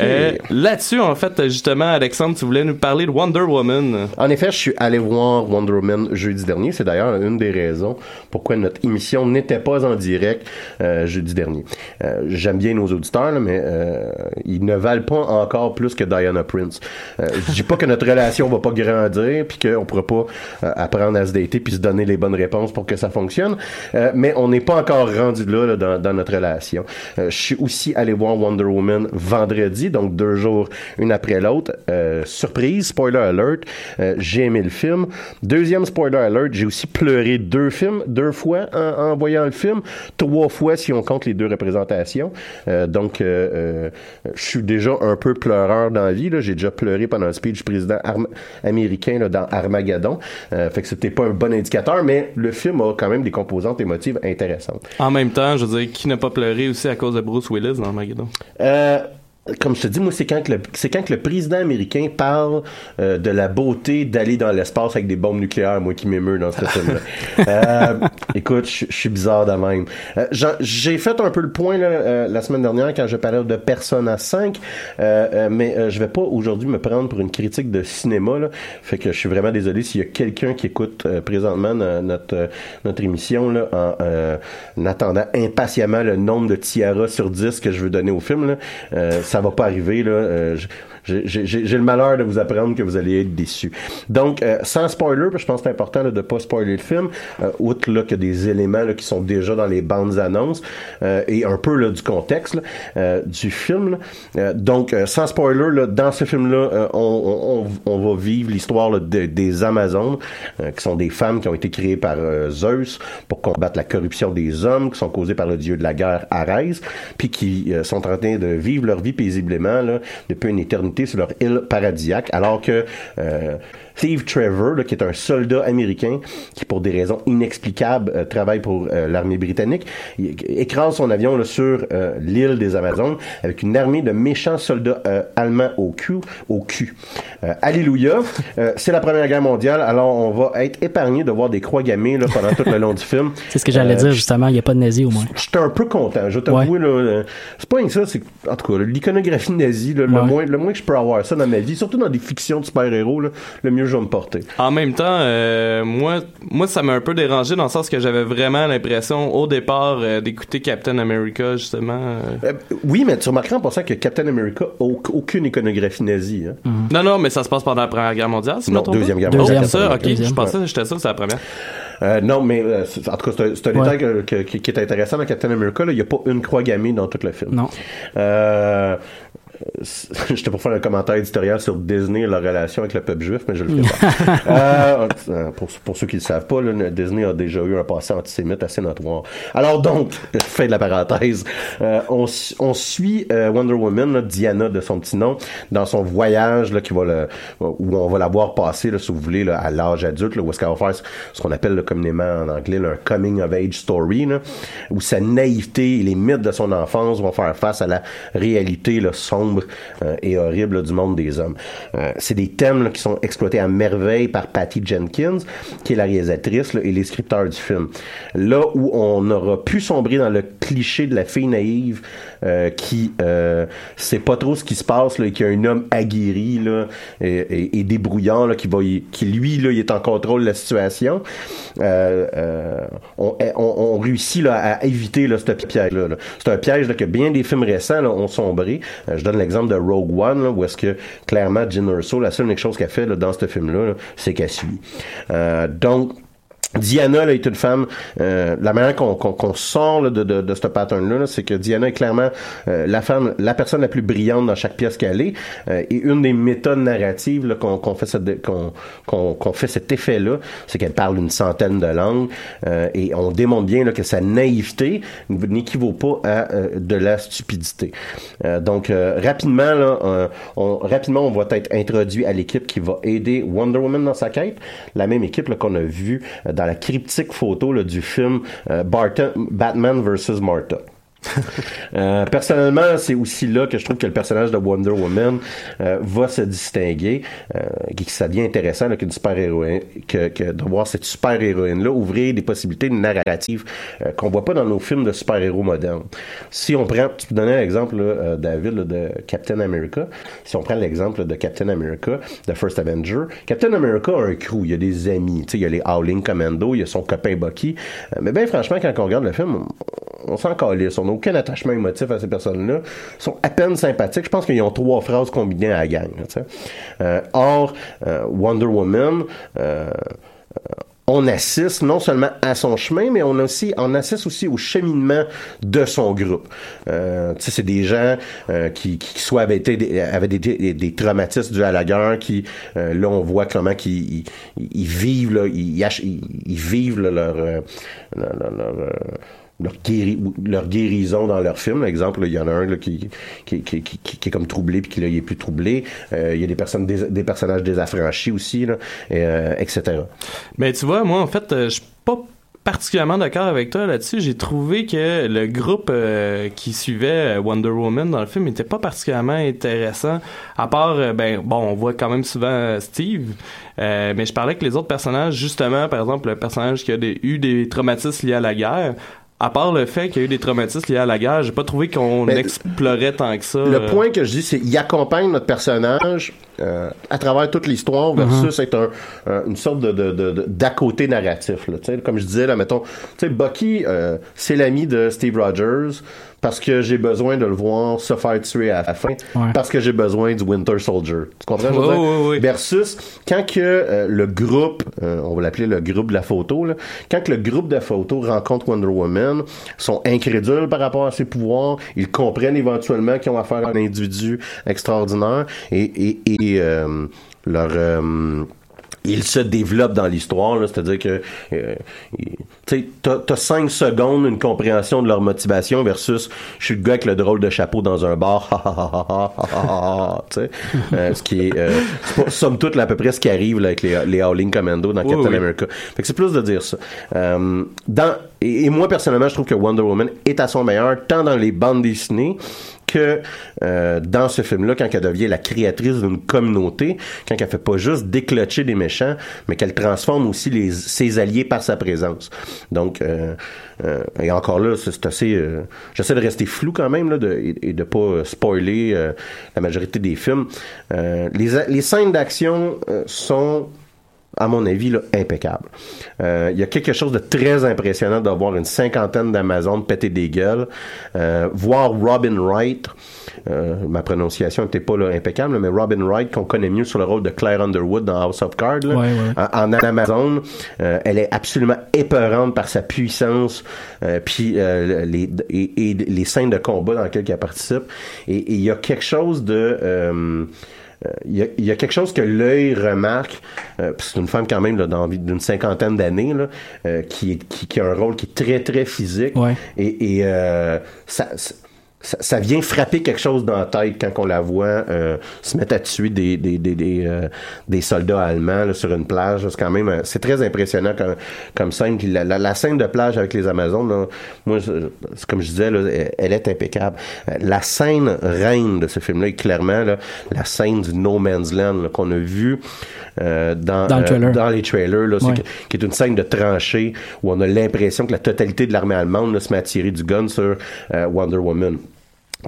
Euh, Là-dessus, en fait, justement, Alexandre, tu voulais nous parler de Wonder Woman. En effet, je suis allé voir Wonder Woman jeudi dernier. C'est d'ailleurs une des raisons pourquoi notre émission n'était pas en direct euh, jeudi dernier. Euh, J'aime bien nos auditeurs, là, mais euh, ils ne valent pas encore plus que Diana Prince. Euh, je dis pas que notre relation va pas grandir, puis qu'on pourra pas euh, apprendre à se dater puis se donner les bonnes réponses pour que ça fonctionne, euh, mais on n'est pas encore rendu là, là, dans, dans notre relation. Je suis aussi allé voir Wonder Woman vendredi, donc deux jours une après l'autre. Surprise, spoiler alert, j'ai aimé le film. Deuxième spoiler alert, j'ai aussi pleuré deux films, deux fois en, en voyant le film, trois fois si on compte les deux représentations. Euh, donc, euh, euh, je suis déjà un peu pleureur dans la vie. J'ai déjà pleuré pendant un speech du président américain là, dans Armageddon. Fait que c'était pas un bon indicateur, mais le film a quand même des composantes émotives intéressantes. En même temps, je veux dire, qui n'a pas pleuré aussi à cause de Bruce Willis dans Armageddon? Comme je te dis, moi, c'est quand que le, c'est quand que le président américain parle euh, de la beauté d'aller dans l'espace avec des bombes nucléaires, moi qui m'émeut dans ce film-là. euh, écoute, je suis bizarre de même. Euh, J'ai fait un peu le point là, euh, la semaine dernière quand je parlais de Persona 5, euh, euh, mais euh, je vais pas aujourd'hui me prendre pour une critique de cinéma. Là. Fait que je suis vraiment désolé s'il y a quelqu'un qui écoute euh, présentement no- notre euh, notre émission là, en, euh, en attendant impatiemment le nombre de tiaras sur 10 que je veux donner au film. Là. Ça va pas arriver. Là. Euh, j'ai- le malheur de vous apprendre que vous allez être déçus. Donc, euh, sans spoiler, parce que je pense que c'est important là, de pas spoiler le film, euh, outre là, a des éléments là, qui sont déjà dans les bandes annonces euh, et un peu là, du contexte là, euh, du film. Euh, donc, euh, sans spoiler, là, dans ce film-là, on, on, on va vivre l'histoire de- des Amazones, qui sont des femmes qui ont été créées par Zeus pour combattre la corruption des hommes, qui sont causées par le dieu de la guerre Arès, puis qui sont en train de vivre leur vie, paisiblement là, depuis une éternité sur leur île paradisiaque, alors que euh, Steve Trevor, là, qui est un soldat américain qui, pour des raisons inexplicables, euh, travaille pour euh, l'armée britannique, il écrase son avion là, sur euh, l'île des Amazones avec une armée de méchants soldats allemands au cul. Au cul. Alléluia. C'est la Première Guerre mondiale, alors on va être épargné de voir des croix gammées là, pendant tout le long du film. C'est ce que j'allais dire, justement. Il n'y a pas de nazis, au moins. J'étais un peu content. Je là, euh, c'est pas que ça, c'est, en tout cas, l'iconographie nazie, là, le, Ouais. moins, le moins que je peux avoir ça dans ma vie, surtout dans des fictions de super-héros, là, le mieux je vais me porter. En même temps, euh, moi, moi, ça m'a un peu dérangé dans le sens que j'avais vraiment l'impression, au départ, euh, d'écouter Captain America, justement. euh. Euh, oui, mais tu remarqueras en pensant que Captain America a au- aucune iconographie nazie. Hein. Non, non, mais ça se passe pendant la Première Guerre mondiale, si Non? Deuxième Guerre Oh, mondiale. c'est ça, ok. Deuxième. Je pensais, j'étais sûr que c'était la première. Euh, non, mais euh, c'est- en tout cas, c'est un, c'est Ouais. détail que- que- qui, qui est intéressant dans Captain America. là. Il n'y a pas une croix gammée dans tout le film. Non. Euh, c'est- J'étais pour faire un commentaire éditorial sur Disney et leur relation avec le peuple juif, mais je le fais pas. Euh, euh, pour, pour ceux qui ne le savent pas, là, Disney a déjà eu un passé antisémite assez notoire. Alors donc, fin de la parenthèse, euh, on, su- on suit euh, Wonder Woman, là, Diana de son petit nom, dans son voyage là, qui va le, où on va la voir passer, là, si vous voulez, à l'âge adulte, là, où est-ce qu'elle va faire ce qu'on appelle communément en anglais là, un coming of age story, là, où sa naïveté et les mythes de son enfance vont faire face à la réalité là, sombre euh, et horrible du monde des hommes. Euh, c'est des thèmes qui sont exploités à merveille par Patty Jenkins, qui est la réalisatrice et les scripteurs du film. Là où on aura pu sombrer dans le cliché de la fille naïve euh, qui sait pas trop ce qui se passe et qui a un homme aguerri et, débrouillant qui va qui lui il est en contrôle de la situation. Euh, on, réussit à éviter ce piège. C'est un piège que bien des films récents ont sombré. L'exemple de Rogue One où est-ce que clairement Jyn Erso la seule chose qu'elle fait dans ce film là, c'est qu'elle suit. Euh, donc Diana là, est une femme. euh, la manière qu'on qu'on sort de, de, de ce pattern-là, là, c'est que Diana est clairement euh, la femme, la personne la plus brillante dans chaque pièce qu'elle est. euh, et une des méthodes narratives qu'on fait, cet effet-là, c'est qu'elle parle une centaine de langues euh, et on démontre bien que sa naïveté n'équivaut pas à de la stupidité. Donc rapidement, on, rapidement, on va être introduit à l'équipe qui va aider Wonder Woman dans sa quête, la même équipe qu'on a vue euh, dans la cryptique photo là, du film euh, Barton, Batman vs Martha. Euh, personnellement, c'est aussi là que je trouve que le personnage de Wonder Woman euh, va se distinguer, euh, et que ça devient intéressant là, super héroïne, que, de voir cette super héroïne là ouvrir des possibilités narratives qu'on voit pas dans nos films de super héros modernes. Si on prend, tu peux donner l'exemple là, euh, David là, de Captain America. Si on prend l'exemple de Captain America, de First Avenger, Captain America a un crew, il y a des amis, il y a les Howling Commando, il y a son copain Bucky. Mais bien franchement, quand on regarde le film, on, s'en calisse. On aucun attachement émotif à ces personnes-là. Sont à peine sympathiques. Je pense qu'ils ont trois phrases combinées à la gang. Euh, or, euh, Wonder Woman, euh, on assiste non seulement à son chemin, mais on, aussi, on assiste aussi au cheminement de son groupe. C'est des gens qui, soit avaient, été des, avaient des, traumatismes dus à la guerre, qui là on voit comment qu'ils ils, ils vivent, là, ils, vivent leur, leur, guéri- leur guérison dans leur film. Exemple, il y en a un qui, qui, qui, qui, est comme troublé puis qui là, est plus troublé. Euh, il y a des personnes des, personnages désaffranchis aussi, là, et, euh, etc. Mais tu vois, moi, en fait, euh, je suis pas particulièrement d'accord avec toi là-dessus. J'ai trouvé que le groupe qui suivait Wonder Woman dans le film était pas particulièrement intéressant. À part, ben, bon, on voit quand même souvent Steve, mais je parlais que les autres personnages, justement, par exemple, le personnage qui a eu des traumatismes liés à la guerre, à part le fait qu'il y a eu des traumatismes liés à la guerre, j'ai pas trouvé qu'on explorait tant que ça. Le euh, point que je dis, c'est qu'il accompagne notre personnage euh, à travers toute l'histoire versus être un, un- une sorte de, d'à côté narratif. Là, comme je disais, là, mettons, tu sais, Bucky, euh, c'est l'ami de Steve Rogers parce que j'ai besoin de le voir se faire tuer à la fin, Ouais. parce que j'ai besoin du Winter Soldier. Tu comprends? je dire? ouais, ouais. Versus quand que euh, le groupe, euh, on va l'appeler le groupe de la photo, là, quand que le groupe de la photo rencontre Wonder Woman, sont incrédules par rapport à ses pouvoirs, ils comprennent éventuellement qu'ils ont affaire à un individu extraordinaire et, et, et et leur il se développe dans l'histoire, c'est-à-dire que tu as 5 secondes une compréhension de leur motivation versus je suis le gars avec le drôle de chapeau dans un bar, euh, ce qui est, euh, somme toute à peu près ce qui arrive là, avec les, Howling Commando dans Captain. America. Fait que c'est plus de dire ça. dans et, et, moi personnellement, je trouve que Wonder Woman est à son meilleur tant dans les bandes dessinées que euh, dans ce film-là, quand elle devient la créatrice d'une communauté, quand elle fait pas juste déclocher des méchants, mais qu'elle transforme aussi ses alliés par sa présence. Donc, euh, euh, et encore là, c'est assez... J'essaie de rester flou quand même là, de, et, pas spoiler la majorité des films. Les, scènes d'action sont à mon avis, là, impeccable. Euh, Il y a quelque chose de très impressionnant de voir une cinquantaine d'Amazones péter des gueules. Euh, voir Robin Wright, euh, ma prononciation n'était pas là, impeccable, mais Robin Wright, qu'on connaît mieux sur le rôle de Claire Underwood dans House of Cards, là, Ouais, ouais. en, Amazon, euh, elle est absolument épeurante par sa puissance, euh, puis euh, les, et, et les scènes de combat dans lesquelles elle participe. Et et il y a quelque chose de... euh, euh, il y, a, il y a quelque chose que l'œil remarque. euh, puis c'est une femme quand même là, dans- d'une cinquantaine d'années là, euh, qui, qui, qui a un rôle qui est très très physique. Ouais. Et, et euh, ça, ça, ça vient frapper quelque chose dans la tête quand on la voit euh, se mettre à tuer des des des des, euh, des soldats allemands là, sur une plage. C'est quand même c'est très impressionnant comme comme scène. La, la, la scène de plage avec les Amazones, là, moi comme je disais, là, elle- est impeccable. La scène reine de ce film-là est clairement là, la scène du No Man's Land qu'on a vu euh, dans Dans le euh, trailer. dans les trailers. Là, Ouais. qui est une scène de tranchée où on a l'impression que la totalité de l'armée allemande là, se met à tirer du gun sur euh, Wonder Woman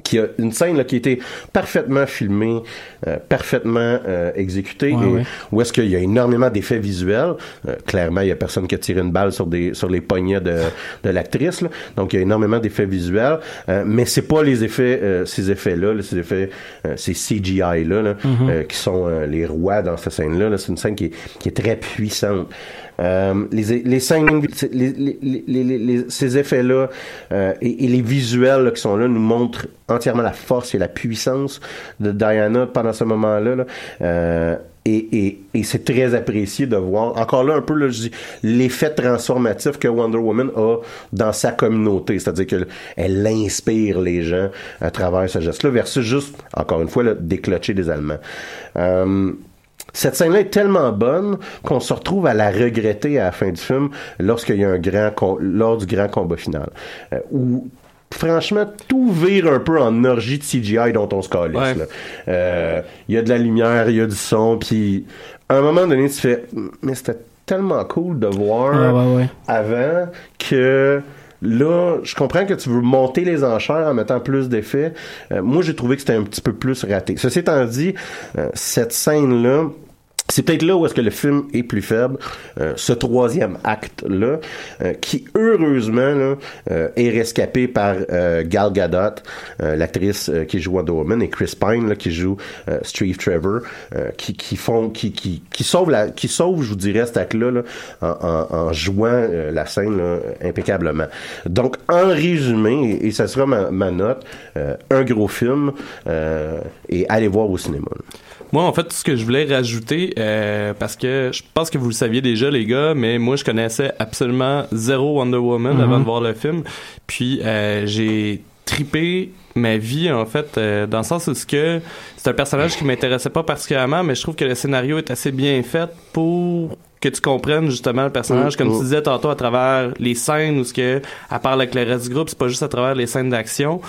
qui a une scène là, qui a été parfaitement filmée, euh, parfaitement euh, exécutée, Ouais, et ouais. où est-ce qu'il y a énormément d'effets visuels. Euh, clairement, il y a personne qui a tiré une balle sur des sur les poignets de, de l'actrice, là. donc il y a énormément d'effets visuels, euh, mais c'est pas les effets, euh, ces effets-là, là, ces effets, euh, ces CGI là, là, Mhm. euh, qui sont les rois dans cette scène-là. là. C'est une scène qui est, qui est très puissante. Euh, les, les les, les, les, ces effets-là euh, et, et les visuels là, qui sont là nous montrent entièrement la force et la puissance de Diana pendant ce moment-là. là. Euh, et, et, et c'est très apprécié de voir, encore là un peu l'effet transformatif que Wonder Woman a dans sa communauté, c'est-à-dire qu'elle inspire les gens à travers ce geste-là, versus juste, encore une fois, déclocher des Allemands. Euh, cette scène-là est tellement bonne qu'on se retrouve à la regretter à la fin du film lorsqu'il y a un grand lors du grand combat final. Euh, où franchement tout vire un peu en orgie de CGI dont on se calisse. Ouais. Euh, Il y a de la lumière, il y a du son, puis à un moment donné tu fais mais c'était tellement cool de voir Ouais, ouais, ouais. avant que là, je comprends que tu veux monter les enchères en mettant plus d'effets. Euh, moi, j'ai trouvé que c'était un petit peu plus raté. Ceci étant dit, euh, cette scène-là, c'est peut-être là où est-ce que le film est plus faible, euh, ce troisième acte-là, euh, qui heureusement là, euh, est rescapé par euh, Gal Gadot, euh, l'actrice euh, qui joue Wonder Woman, et Chris Pine là, qui joue Steve Trevor, qui, qui font, qui, qui, qui sauve la, qui sauve, je vous dirais, cet acte-là là, en, en, en jouant la scène là, impeccablement. Donc, en résumé, et, et ça sera ma, ma note, un gros film et allez voir au cinéma. Moi, en fait, tout ce que je voulais rajouter, euh, parce que je pense que vous le saviez déjà, les gars, mais moi, je connaissais absolument zéro Wonder Woman Mhm. avant de voir le film. Puis, euh, j'ai tripé ma vie, en fait, euh, dans le sens où ce que c'est un personnage qui m'intéressait pas particulièrement, mais je trouve que le scénario est assez bien fait pour que tu comprennes justement le personnage, Mm, comme mm. tu disais tantôt, à travers les scènes où ce que, à part avec le reste du groupe, c'est pas juste à travers les scènes d'action.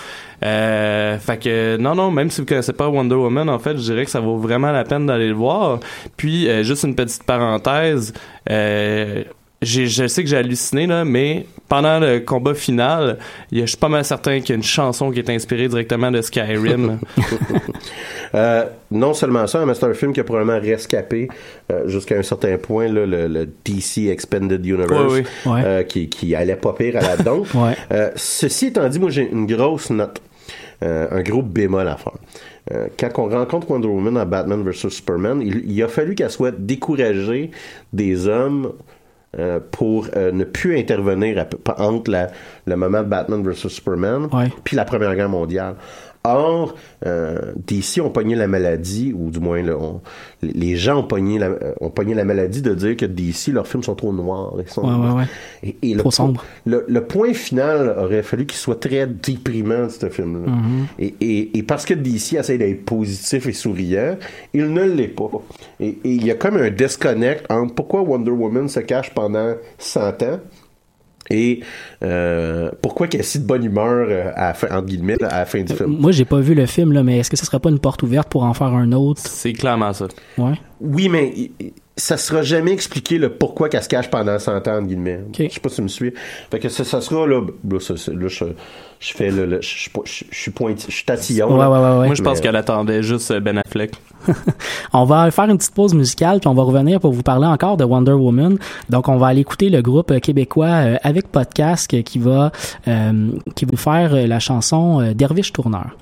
Euh, fait que non, non, même si vous connaissez pas Wonder Woman, en fait, je dirais que ça vaut vraiment la peine d'aller le voir. Puis euh, juste une petite parenthèse, euh, je sais que j'ai halluciné là, mais pendant le combat final, je suis pas mal certain qu'il y a une chanson qui est inspirée directement de Skyrim. Euh, non seulement ça, mais c'est un film qui a probablement rescapé euh, jusqu'à un certain point là, le, le DC Expanded Universe, Ouais, oui. Ouais. euh, qui, qui allait pas pire à la. Ouais. Euh, ceci étant dit, moi j'ai une grosse note, un gros bémol à faire. Quand on rencontre Wonder Woman dans Batman vs Superman, il, il a fallu qu'elle soit découragée des hommes euh, pour euh, ne plus intervenir à entre la- le moment de Batman vs Superman puis la Première Guerre mondiale. Or, euh, DC ont pogné la maladie, ou du moins, là, on- les gens ont pogné, la, euh, ont pogné la maladie de dire que DC, leurs films sont trop noirs. Ils sont Ouais, ouais, ouais. Et, et le, Trop po- sombre. Le, le point final aurait fallu qu'il soit très déprimant, ce film-là. Mhm. et, et, et parce que DC essaie d'être positif et souriant, il ne l'est pas. Et il y a comme un disconnect entre pourquoi Wonder Woman se cache pendant 100 ans et euh, pourquoi qu'elle est si de bonne humeur euh, à la fin, entre guillemets, là, à la fin du film? Moi, j'ai pas vu le film, là, mais est-ce que ce serait pas une porte ouverte pour en faire un autre? C'est clairement ça. Ouais. Oui, mais ça sera jamais expliqué le pourquoi qu'elle se cache pendant 100 ans, entre guillemets. Je sais pas si tu me suis. Fait que ça, ça sera là, là, ça, ça- là, je, je fais le, le- je, je, je, je suis pointi, je suis tatillon. Ouais, là. ouais, ouais, ouais. Moi, je pense Mais- qu'elle attendait juste euh, Ben Affleck. On va faire une petite pause musicale, puis on va revenir pour vous parler encore de Wonder Woman. Donc, on va aller écouter le groupe euh, québécois euh, avec podcast euh, qui va euh, qui va faire euh, la chanson euh, Derviche Tourneur.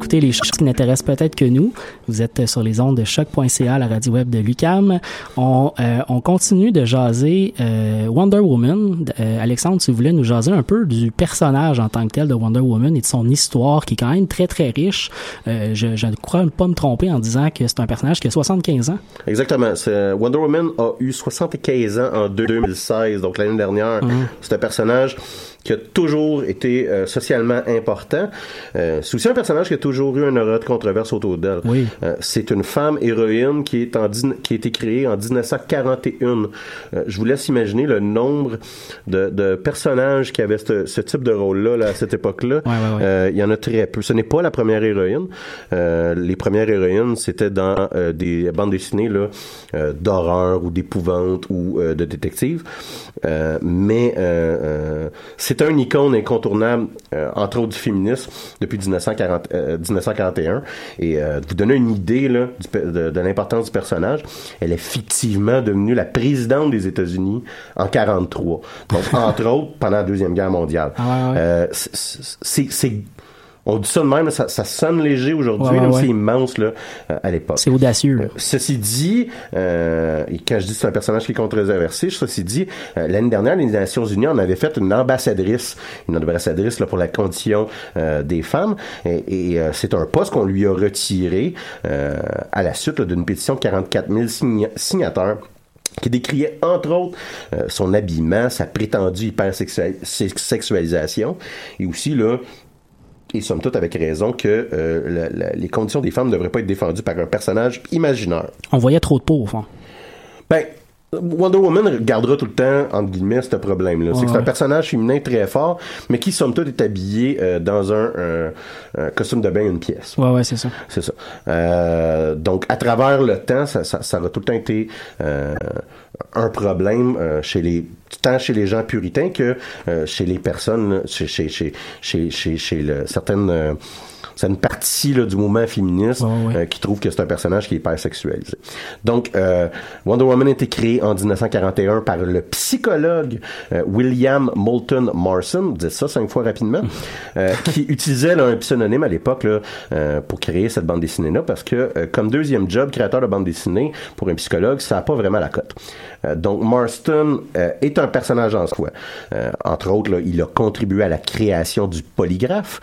Vous écoutez les choses qui n'intéressent peut-être que nous. Vous êtes sur les ondes de choc.ca, la radio web de Lucam. On, euh, on continue de jaser euh, Wonder Woman. Euh, Alexandre, tu voulais nous jaser un peu du personnage en tant que tel de Wonder Woman et de son histoire qui est quand même très très riche. Euh, je, je ne crois pas me tromper en disant que c'est un personnage qui a 75 ans. Exactement. Wonder Woman a eu 75 ans en 2016, donc l'année dernière. Mhm. C'est un personnage qui a toujours été euh, socialement important. Euh, c'est aussi un personnage qui a toujours eu un aura de controverse autour d'elle. Oui. Euh, c'est une femme héroïne qui est en qui a été créée en 1941. Euh, je vous laisse imaginer le nombre de, de personnages qui avaient ce, ce type de rôle-là là, à cette époque-là. Ouais, ouais, ouais. Il y en a très peu. Ce n'est pas la première héroïne. Les premières héroïnes, c'était dans des bandes dessinées là, d'horreur ou d'épouvante ou de détective. Mais euh, c'est un icône incontournable, euh, entre autres du féminisme, depuis 1940, euh, 1941. Et euh, de vous donner une idée là, du pe- de, de l'importance du personnage, elle est fictivement devenue la présidente des États-Unis en 43. Donc, entre autres, pendant la Deuxième Guerre mondiale. Ah ouais, ouais. C'est- on dit ça de même, ça, ça sonne léger aujourd'hui, Ouais, ouais, ouais. c'est immense là, euh, à l'époque. C'est audacieux. là. Ceci dit, euh, et quand je dis que c'est un personnage qui est controversé, ceci dit, euh, l'année dernière, les Nations Unies en avaient fait une ambassadrice, une ambassadrice là, pour la condition euh, des femmes, et, et, euh, c'est un poste qu'on lui a retiré euh, à la suite d'une pétition de 44 000 signa- signataires qui décriait entre autres euh, son habillement, sa prétendue hypersexualisation, et aussi là et somme toute avec raison que euh, la- la- les conditions des femmes ne devraient pas être défendues par un personnage imaginaire. On voyait trop de peau, au fond. Ben, Wonder Woman gardera tout le temps, entre guillemets, ce problème-là. c'est que c'est un personnage féminin très fort, mais qui, somme toute, est habillé euh, dans un, un- un costume de bain, une pièce. Ouais, ouais, c'est ça. C'est ça. Euh, donc, à travers le temps, ça, ça, ça a tout le temps été euh, un problème euh, chez les tant chez les gens puritains que euh, chez les personnes, chez chez chez chez chez, certaines euh, certaines parties là, du mouvement féministe euh, qui trouvent que c'est un personnage qui est hyper sexualisé. Donc, euh, Wonder Woman a été créé en 1941 par le psychologue euh, William Moulton Marson, dites ça cinq fois rapidement, qui utilisait là, un pseudonyme à l'époque pour créer cette bande dessinée-là, parce que comme deuxième job, créateur de bande dessinée, pour un psychologue, ça n'a pas vraiment la cote. Donc, Marston est un personnage en soi. Entre autres, là, il a contribué à la création du polygraphe,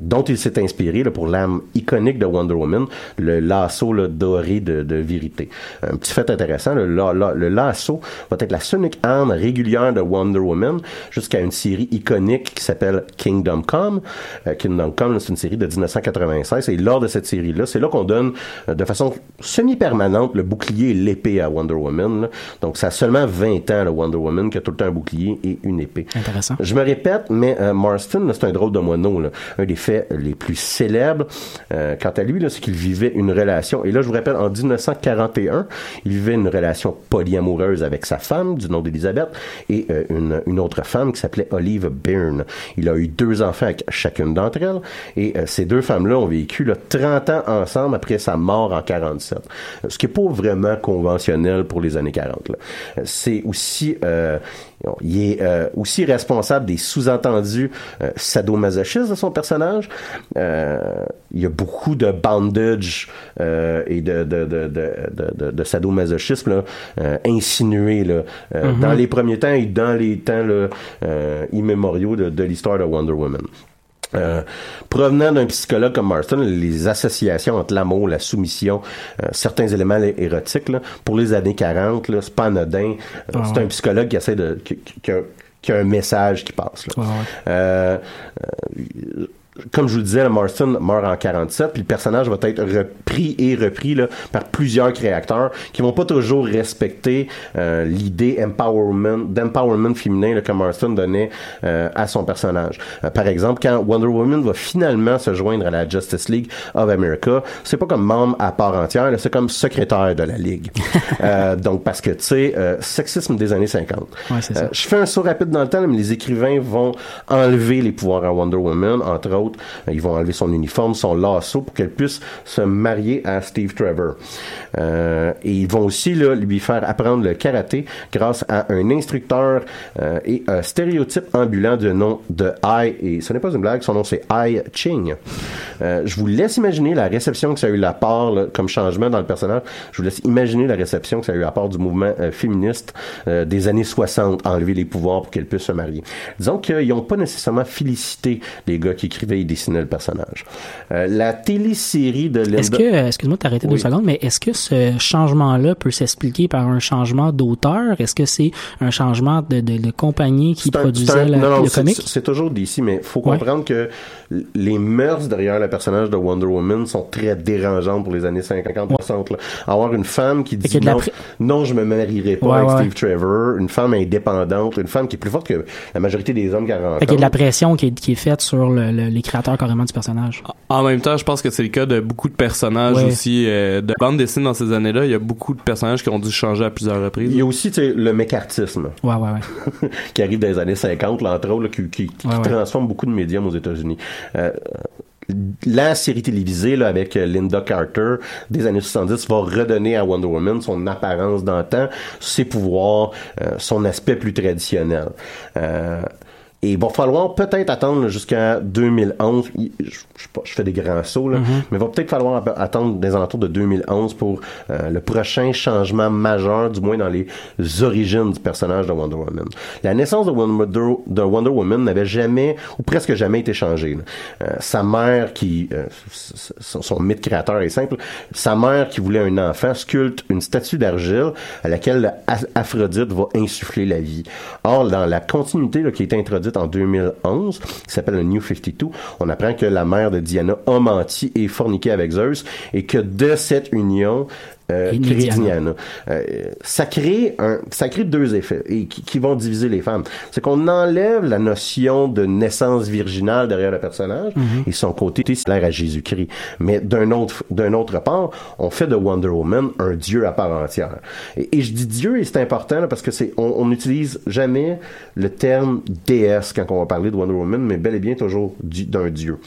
dont il s'est inspiré là, pour l'âme iconique de Wonder Woman, le lasso là, doré de, de vérité. Un petit fait intéressant, le, la- la- le lasso va être la seule arme régulière de Wonder Woman jusqu'à une série iconique qui s'appelle Kingdom Come. Euh, Kingdom Come, c'est une série de 1996 et lors de cette série-là, c'est là qu'on donne euh, de façon semi-permanente le bouclier et l'épée à Wonder Woman. là. Donc ça a seulement 20 ans, le Wonder Woman, qui a tout le temps un bouclier et une épée. Intéressant. Je me répète, mais euh, Marston, c'est un drôle de moineau. là. Un des faits les plus célèbres, euh, quant à lui, c'est qu'il vivait une relation. Et là, je vous rappelle, en 1941, il vivait une relation polyamoureuse avec sa femme, du nom d'Elisabeth, et euh, une, autre femme qui s'appelait Olive Byrne. Il a eu deux enfants avec chacune d'entre elles, et euh, ces deux femmes-là ont vécu là, 30 ans ensemble après sa mort en 47. Euh, Ce qui est pas vraiment conventionnel pour les années 40. là. Euh, C'est aussi... il est euh, aussi responsable des sous-entendus euh, sadomasochistes de son personnage. Euh, il y a beaucoup de bandage euh, et de, de, de, de, sadomasochisme là, euh, insinué là, euh, Mhm. dans les premiers temps et dans les temps là, euh, immémoriaux de, de l'histoire de Wonder Woman. Euh, provenant d'un psychologue comme Marston, les associations entre l'amour, la soumission, euh, certains éléments érotiques, là, pour les années 40, là, c'est pas anodin. Euh, Ah c'est un psychologue qui essaie de qui, qui- qui a, qui a un message qui passe. là. Euh, euh, comme je vous le disais, Marston meurt en 47, puis le personnage va être repris et repris là, par plusieurs créateurs qui vont pas toujours respecter euh, l'idée empowerment, d'empowerment féminin là, que Marston donnait euh, à son personnage. Euh, par exemple, quand Wonder Woman va finalement se joindre à la Justice League of America, c'est pas comme membre à part entière, c'est comme secrétaire de la Ligue. Euh, donc, parce que, tu sais, euh, sexisme des années 50. Ouais. Euh, je fais un saut rapide dans le temps, mais les écrivains vont enlever les pouvoirs à Wonder Woman, entre autres. Euh, Ils vont enlever son uniforme, son lasso, pour qu'elle puisse se marier à Steve Trevor. Euh, et ils vont aussi lui faire apprendre le karaté grâce à un instructeur euh, et un stéréotype ambulant de nom de Ai, et ce n'est pas une blague, son nom c'est Ai Ching. Je vous laisse imaginer la réception que ça a eu la part comme changement dans le personnage. Je vous laisse imaginer la réception que ça a eu la part du mouvement féministe des années 60, enlever les pouvoirs pour qu'elle puisse se marier. Disons qu'ils n'ont pas nécessairement félicité les gars qui écrivaient il dessinait le personnage. Euh, la télésérie de Linda... Est-ce que, euh, excuse-moi de t'arrêter deux Oui. secondes, mais est-ce que ce changement-là peut s'expliquer par un changement d'auteur? Est-ce que c'est un changement de, de, de compagnie qui un- produisait un- la- non, non, le comic? C'est toujours d'ici, mais faut Ouais. comprendre que les mœurs derrière le personnage de Wonder Woman sont très dérangeantes pour les années 50-60. là. Avoir une femme qui dit a non, pré- non, je me marierai pas Ouais, avec. Steve Trevor, une femme indépendante, une femme qui est plus forte que la majorité des hommes rencontre. Fait qu'il y a de la pression qui est, qui est faite sur le- le- les créateurs carrément du personnage. En même temps, je pense que c'est le cas de beaucoup de personnages Ouais. aussi euh, de bande dessinée dans ces années-là. Il y a beaucoup de personnages qui ont dû changer à plusieurs reprises. Il y a aussi le mécartisme Ouais, ouais, ouais. qui arrive dans les années 50, là, entre autres, là, qui, qui- qui Ouais, ouais. transforme beaucoup de médiums aux États-Unis. Euh, la série télévisée là, avec euh, Linda Carter des années 70 va redonner à Wonder Woman son apparence d'antan, ses pouvoirs, euh, son aspect plus traditionnel. Euh, et il va falloir peut-être attendre jusqu'à 2011. Il- Je, fais des grands sauts, là, Mhm. mais il va peut-être falloir attendre des alentours de 2011 pour euh, le prochain changement majeur, du moins dans les origines du personnage de Wonder Woman. La naissance de Wonder, de Wonder Woman n'avait jamais, ou presque jamais été changée. Euh, sa mère, qui, euh, son, son mythe créateur est simple, sa mère qui voulait un enfant sculpte une statue d'argile à laquelle Aphrodite va insuffler la vie. Or, dans la continuité là, qui a été en 2011, qui s'appelle le New 52, on apprend que la mère de Diana a menti et forniqué avec Zeus et que de cette union, euh. Diana. Euh, ça crée un, ça crée deux effets et qui, qui vont diviser les femmes. C'est qu'on enlève la notion de naissance virginale derrière le personnage Mhm. et son côté similaire à Jésus-Christ. Mais d'un autre, d'un autre part, on fait de Wonder Woman un dieu à part entière. Et, et je dis dieu et c'est important là, parce que c'est, on on n'utilise jamais le terme déesse quand on va parler de Wonder Woman, mais bel et bien toujours du- d'un dieu.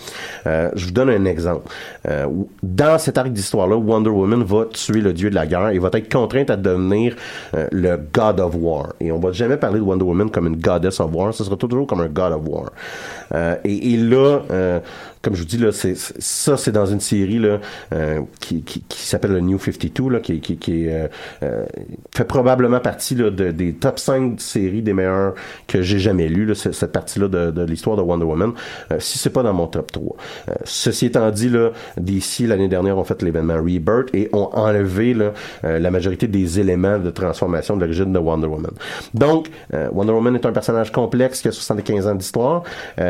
Euh, je vous donne un exemple. Euh, dans cet arc d'histoire-là, Wonder Woman va tuer le dieu de la guerre et va être contrainte à devenir euh, le God of War. Et on va jamais parler de Wonder Woman comme une Goddess of War, ce sera toujours comme un God of War. Euh, et, et là, euh, comme je vous dis, là, c'est, ça, c'est dans une série là, euh, qui, qui, qui s'appelle le New 52, là, qui, qui, qui euh, euh, fait probablement partie là, de- des top 5 séries des meilleures que j'ai jamais lues, là, ce- cette partie-là de, de l'histoire de Wonder Woman, euh, si c'est pas dans mon top 3. Euh, ceci étant dit, là, DC, l'année dernière, ont fait l'événement Rebirth et ont enlevé là, euh, la majorité des éléments de transformation de l'origine de Wonder Woman. Donc, Wonder Woman est un personnage complexe qui a 75 ans d'histoire,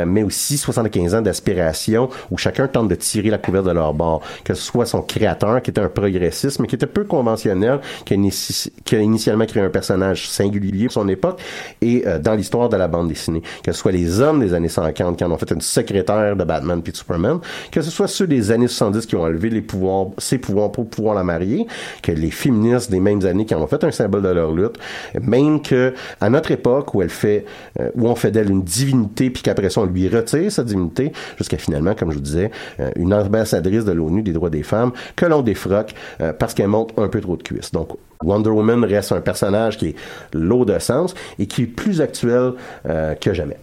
mais aussi 75 ans d'aspiration où chacun tente de tirer la couverture de leur bord. Que ce soit son créateur, qui était un progressiste, mais qui était peu conventionnel, qui a, initialement créé un personnage singulier pour son époque, et euh, dans l'histoire de la bande dessinée. Que ce soit les hommes des années 50 qui en ont fait une secrétaire de Batman puis de Superman, que ce soit ceux des années 70 qui ont enlevé ses pouvoirs pour pouvoir la marier, que les féministes des mêmes années qui en ont fait un symbole de leur lutte, même que à notre époque où euh, où on fait d'elle une divinité puis qu'après ça on lui retire sa divinité, jusqu'à finalement, comme je vous disais, euh, une ambassadrice de l'ONU des droits des femmes que l'on défroque euh, parce qu'elle monte un peu trop de cuisses. Donc Wonder Woman reste un personnage qui est lourd de sens et qui est plus actuel euh, que jamais.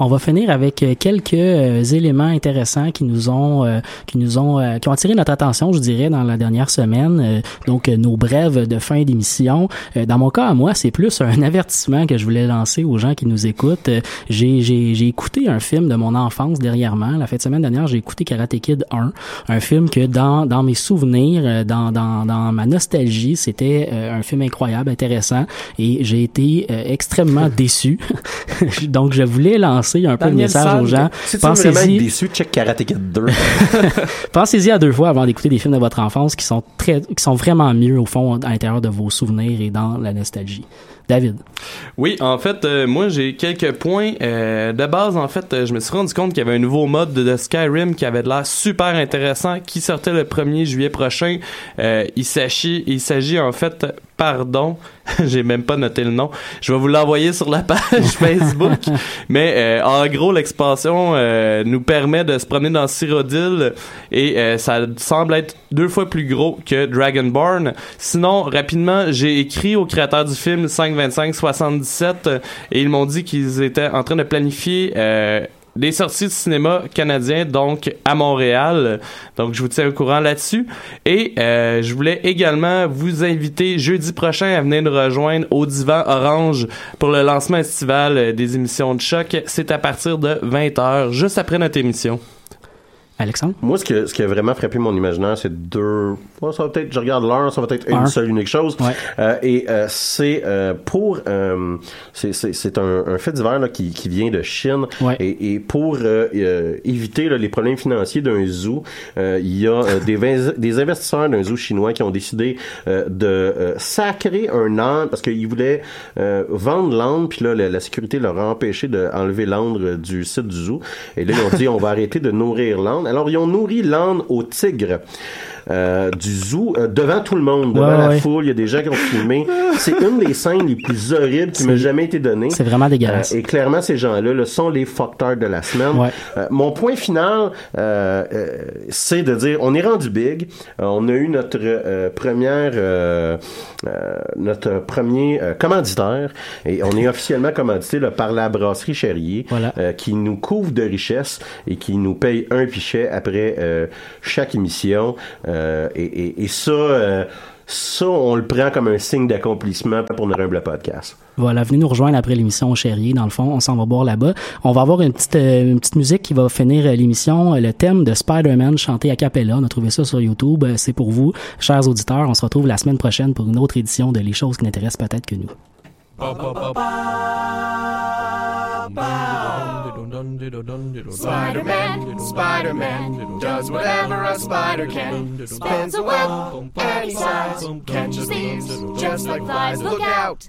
On va finir avec euh, quelques euh, éléments intéressants qui nous ont euh, qui nous ont qui ont attiré notre attention, je dirais, dans la dernière semaine. Donc nos brèves de fin d'émission. Dans mon cas, à moi, c'est plus un avertissement que je voulais lancer aux gens qui nous écoutent. J'ai j'ai j'ai écouté un film de mon enfance dernièrement. La fin de semaine dernière, j'ai écouté Karate Kid 1, un film que dans dans mes souvenirs, dans dans dans ma nostalgie, c'était un film incroyable, intéressant, et j'ai été extrêmement déçu. donc je voulais lancer un peu le message aux gens. Si Pensez-y, déçu, check Karate Kid 2. pensez-y à deux fois avant d'écouter des films de votre enfance qui sont très, qui sont vraiment mieux au fond à l'intérieur de vos souvenirs et dans la nostalgie. David. Oui, en fait, euh, moi j'ai quelques points. Euh, de base, en fait, euh, je me suis rendu compte qu'il y avait un nouveau mode de, de Skyrim qui avait de l'air super intéressant, qui sortait le 1er juillet prochain. Euh, il s'agit, il s'agit en fait, pardon, j'ai même pas noté le nom. Je vais vous l'envoyer sur la page Facebook. Mais euh, en gros, l'expansion euh, nous permet de se promener dans Cyrodiil et euh, ça semble être deux fois plus gros que Dragonborn. Sinon, rapidement, j'ai écrit au créateur du film 525-77 euh, et ils m'ont dit qu'ils étaient en train de planifier euh, des sorties de cinéma canadiens, donc à Montréal. Donc, je vous tiens au courant là-dessus. Et euh, je voulais également vous inviter jeudi prochain à venir nous rejoindre au Divan Orange pour le lancement estival euh, des émissions de choc. C'est à partir de 20h, juste après notre émission. Alexandre? Moi, ce, que, ce qui a vraiment frappé mon imaginaire, c'est deux. Ouais, ça va peut-être, je regarde l'heure, ça va être une Un. seule unique chose. Ouais. Euh, et euh, c'est euh, pour. euh, c'est- c'est c'est un, un fait divers là, qui, qui vient de Chine. Ouais. Et, et pour euh, euh, éviter là, les problèmes financiers d'un zoo, euh, il y a des, des investisseurs d'un zoo chinois qui ont décidé euh, de euh, sacrer un âne parce qu'ils voulaient euh, vendre l'âne, puis là, la, la sécurité leur a empêché d'enlever l'âne du site du zoo. Et là, ils ont dit on va arrêter de nourrir l'âne. Alors, ils ont nourri l'âne au tigre. Euh, du zoo euh, devant tout le monde, devant Ouais, la ouais. foule, il y a des gens qui ont filmé. C'est une des scènes les plus horribles qui m'a jamais été donnée. C'est vraiment dégueulasse. Euh, et clairement, ces gens-là là, sont les fucktards de la semaine. Ouais. Euh, mon point final, c'est de dire, on est rendu big. On a eu notre première, euh, euh, notre premier commanditaire, et on est officiellement commandité là, par la brasserie Cherrier, Voilà. euh, qui nous couvre de richesses et qui nous paye un pichet après euh, chaque émission. Euh, et, et, et ça. euh, ça, on le prend comme un signe d'accomplissement pour notre humble podcast. Voilà, venez nous rejoindre après l'émission au Chéri. Dans le fond, on s'en va boire là-bas. On va avoir une petite, euh, une petite musique qui va finir euh, l'émission. Euh, Le thème de Spider-Man chanté a cappella. On a trouvé ça sur YouTube. Euh, C'est pour vous, chers auditeurs. On se retrouve la semaine prochaine pour une autre édition de Les choses qui n'intéressent peut-être que nous. Spider-Man, Spider-Man, does whatever a spider can. Spins a web any size, catches thieves just like flies. Look out!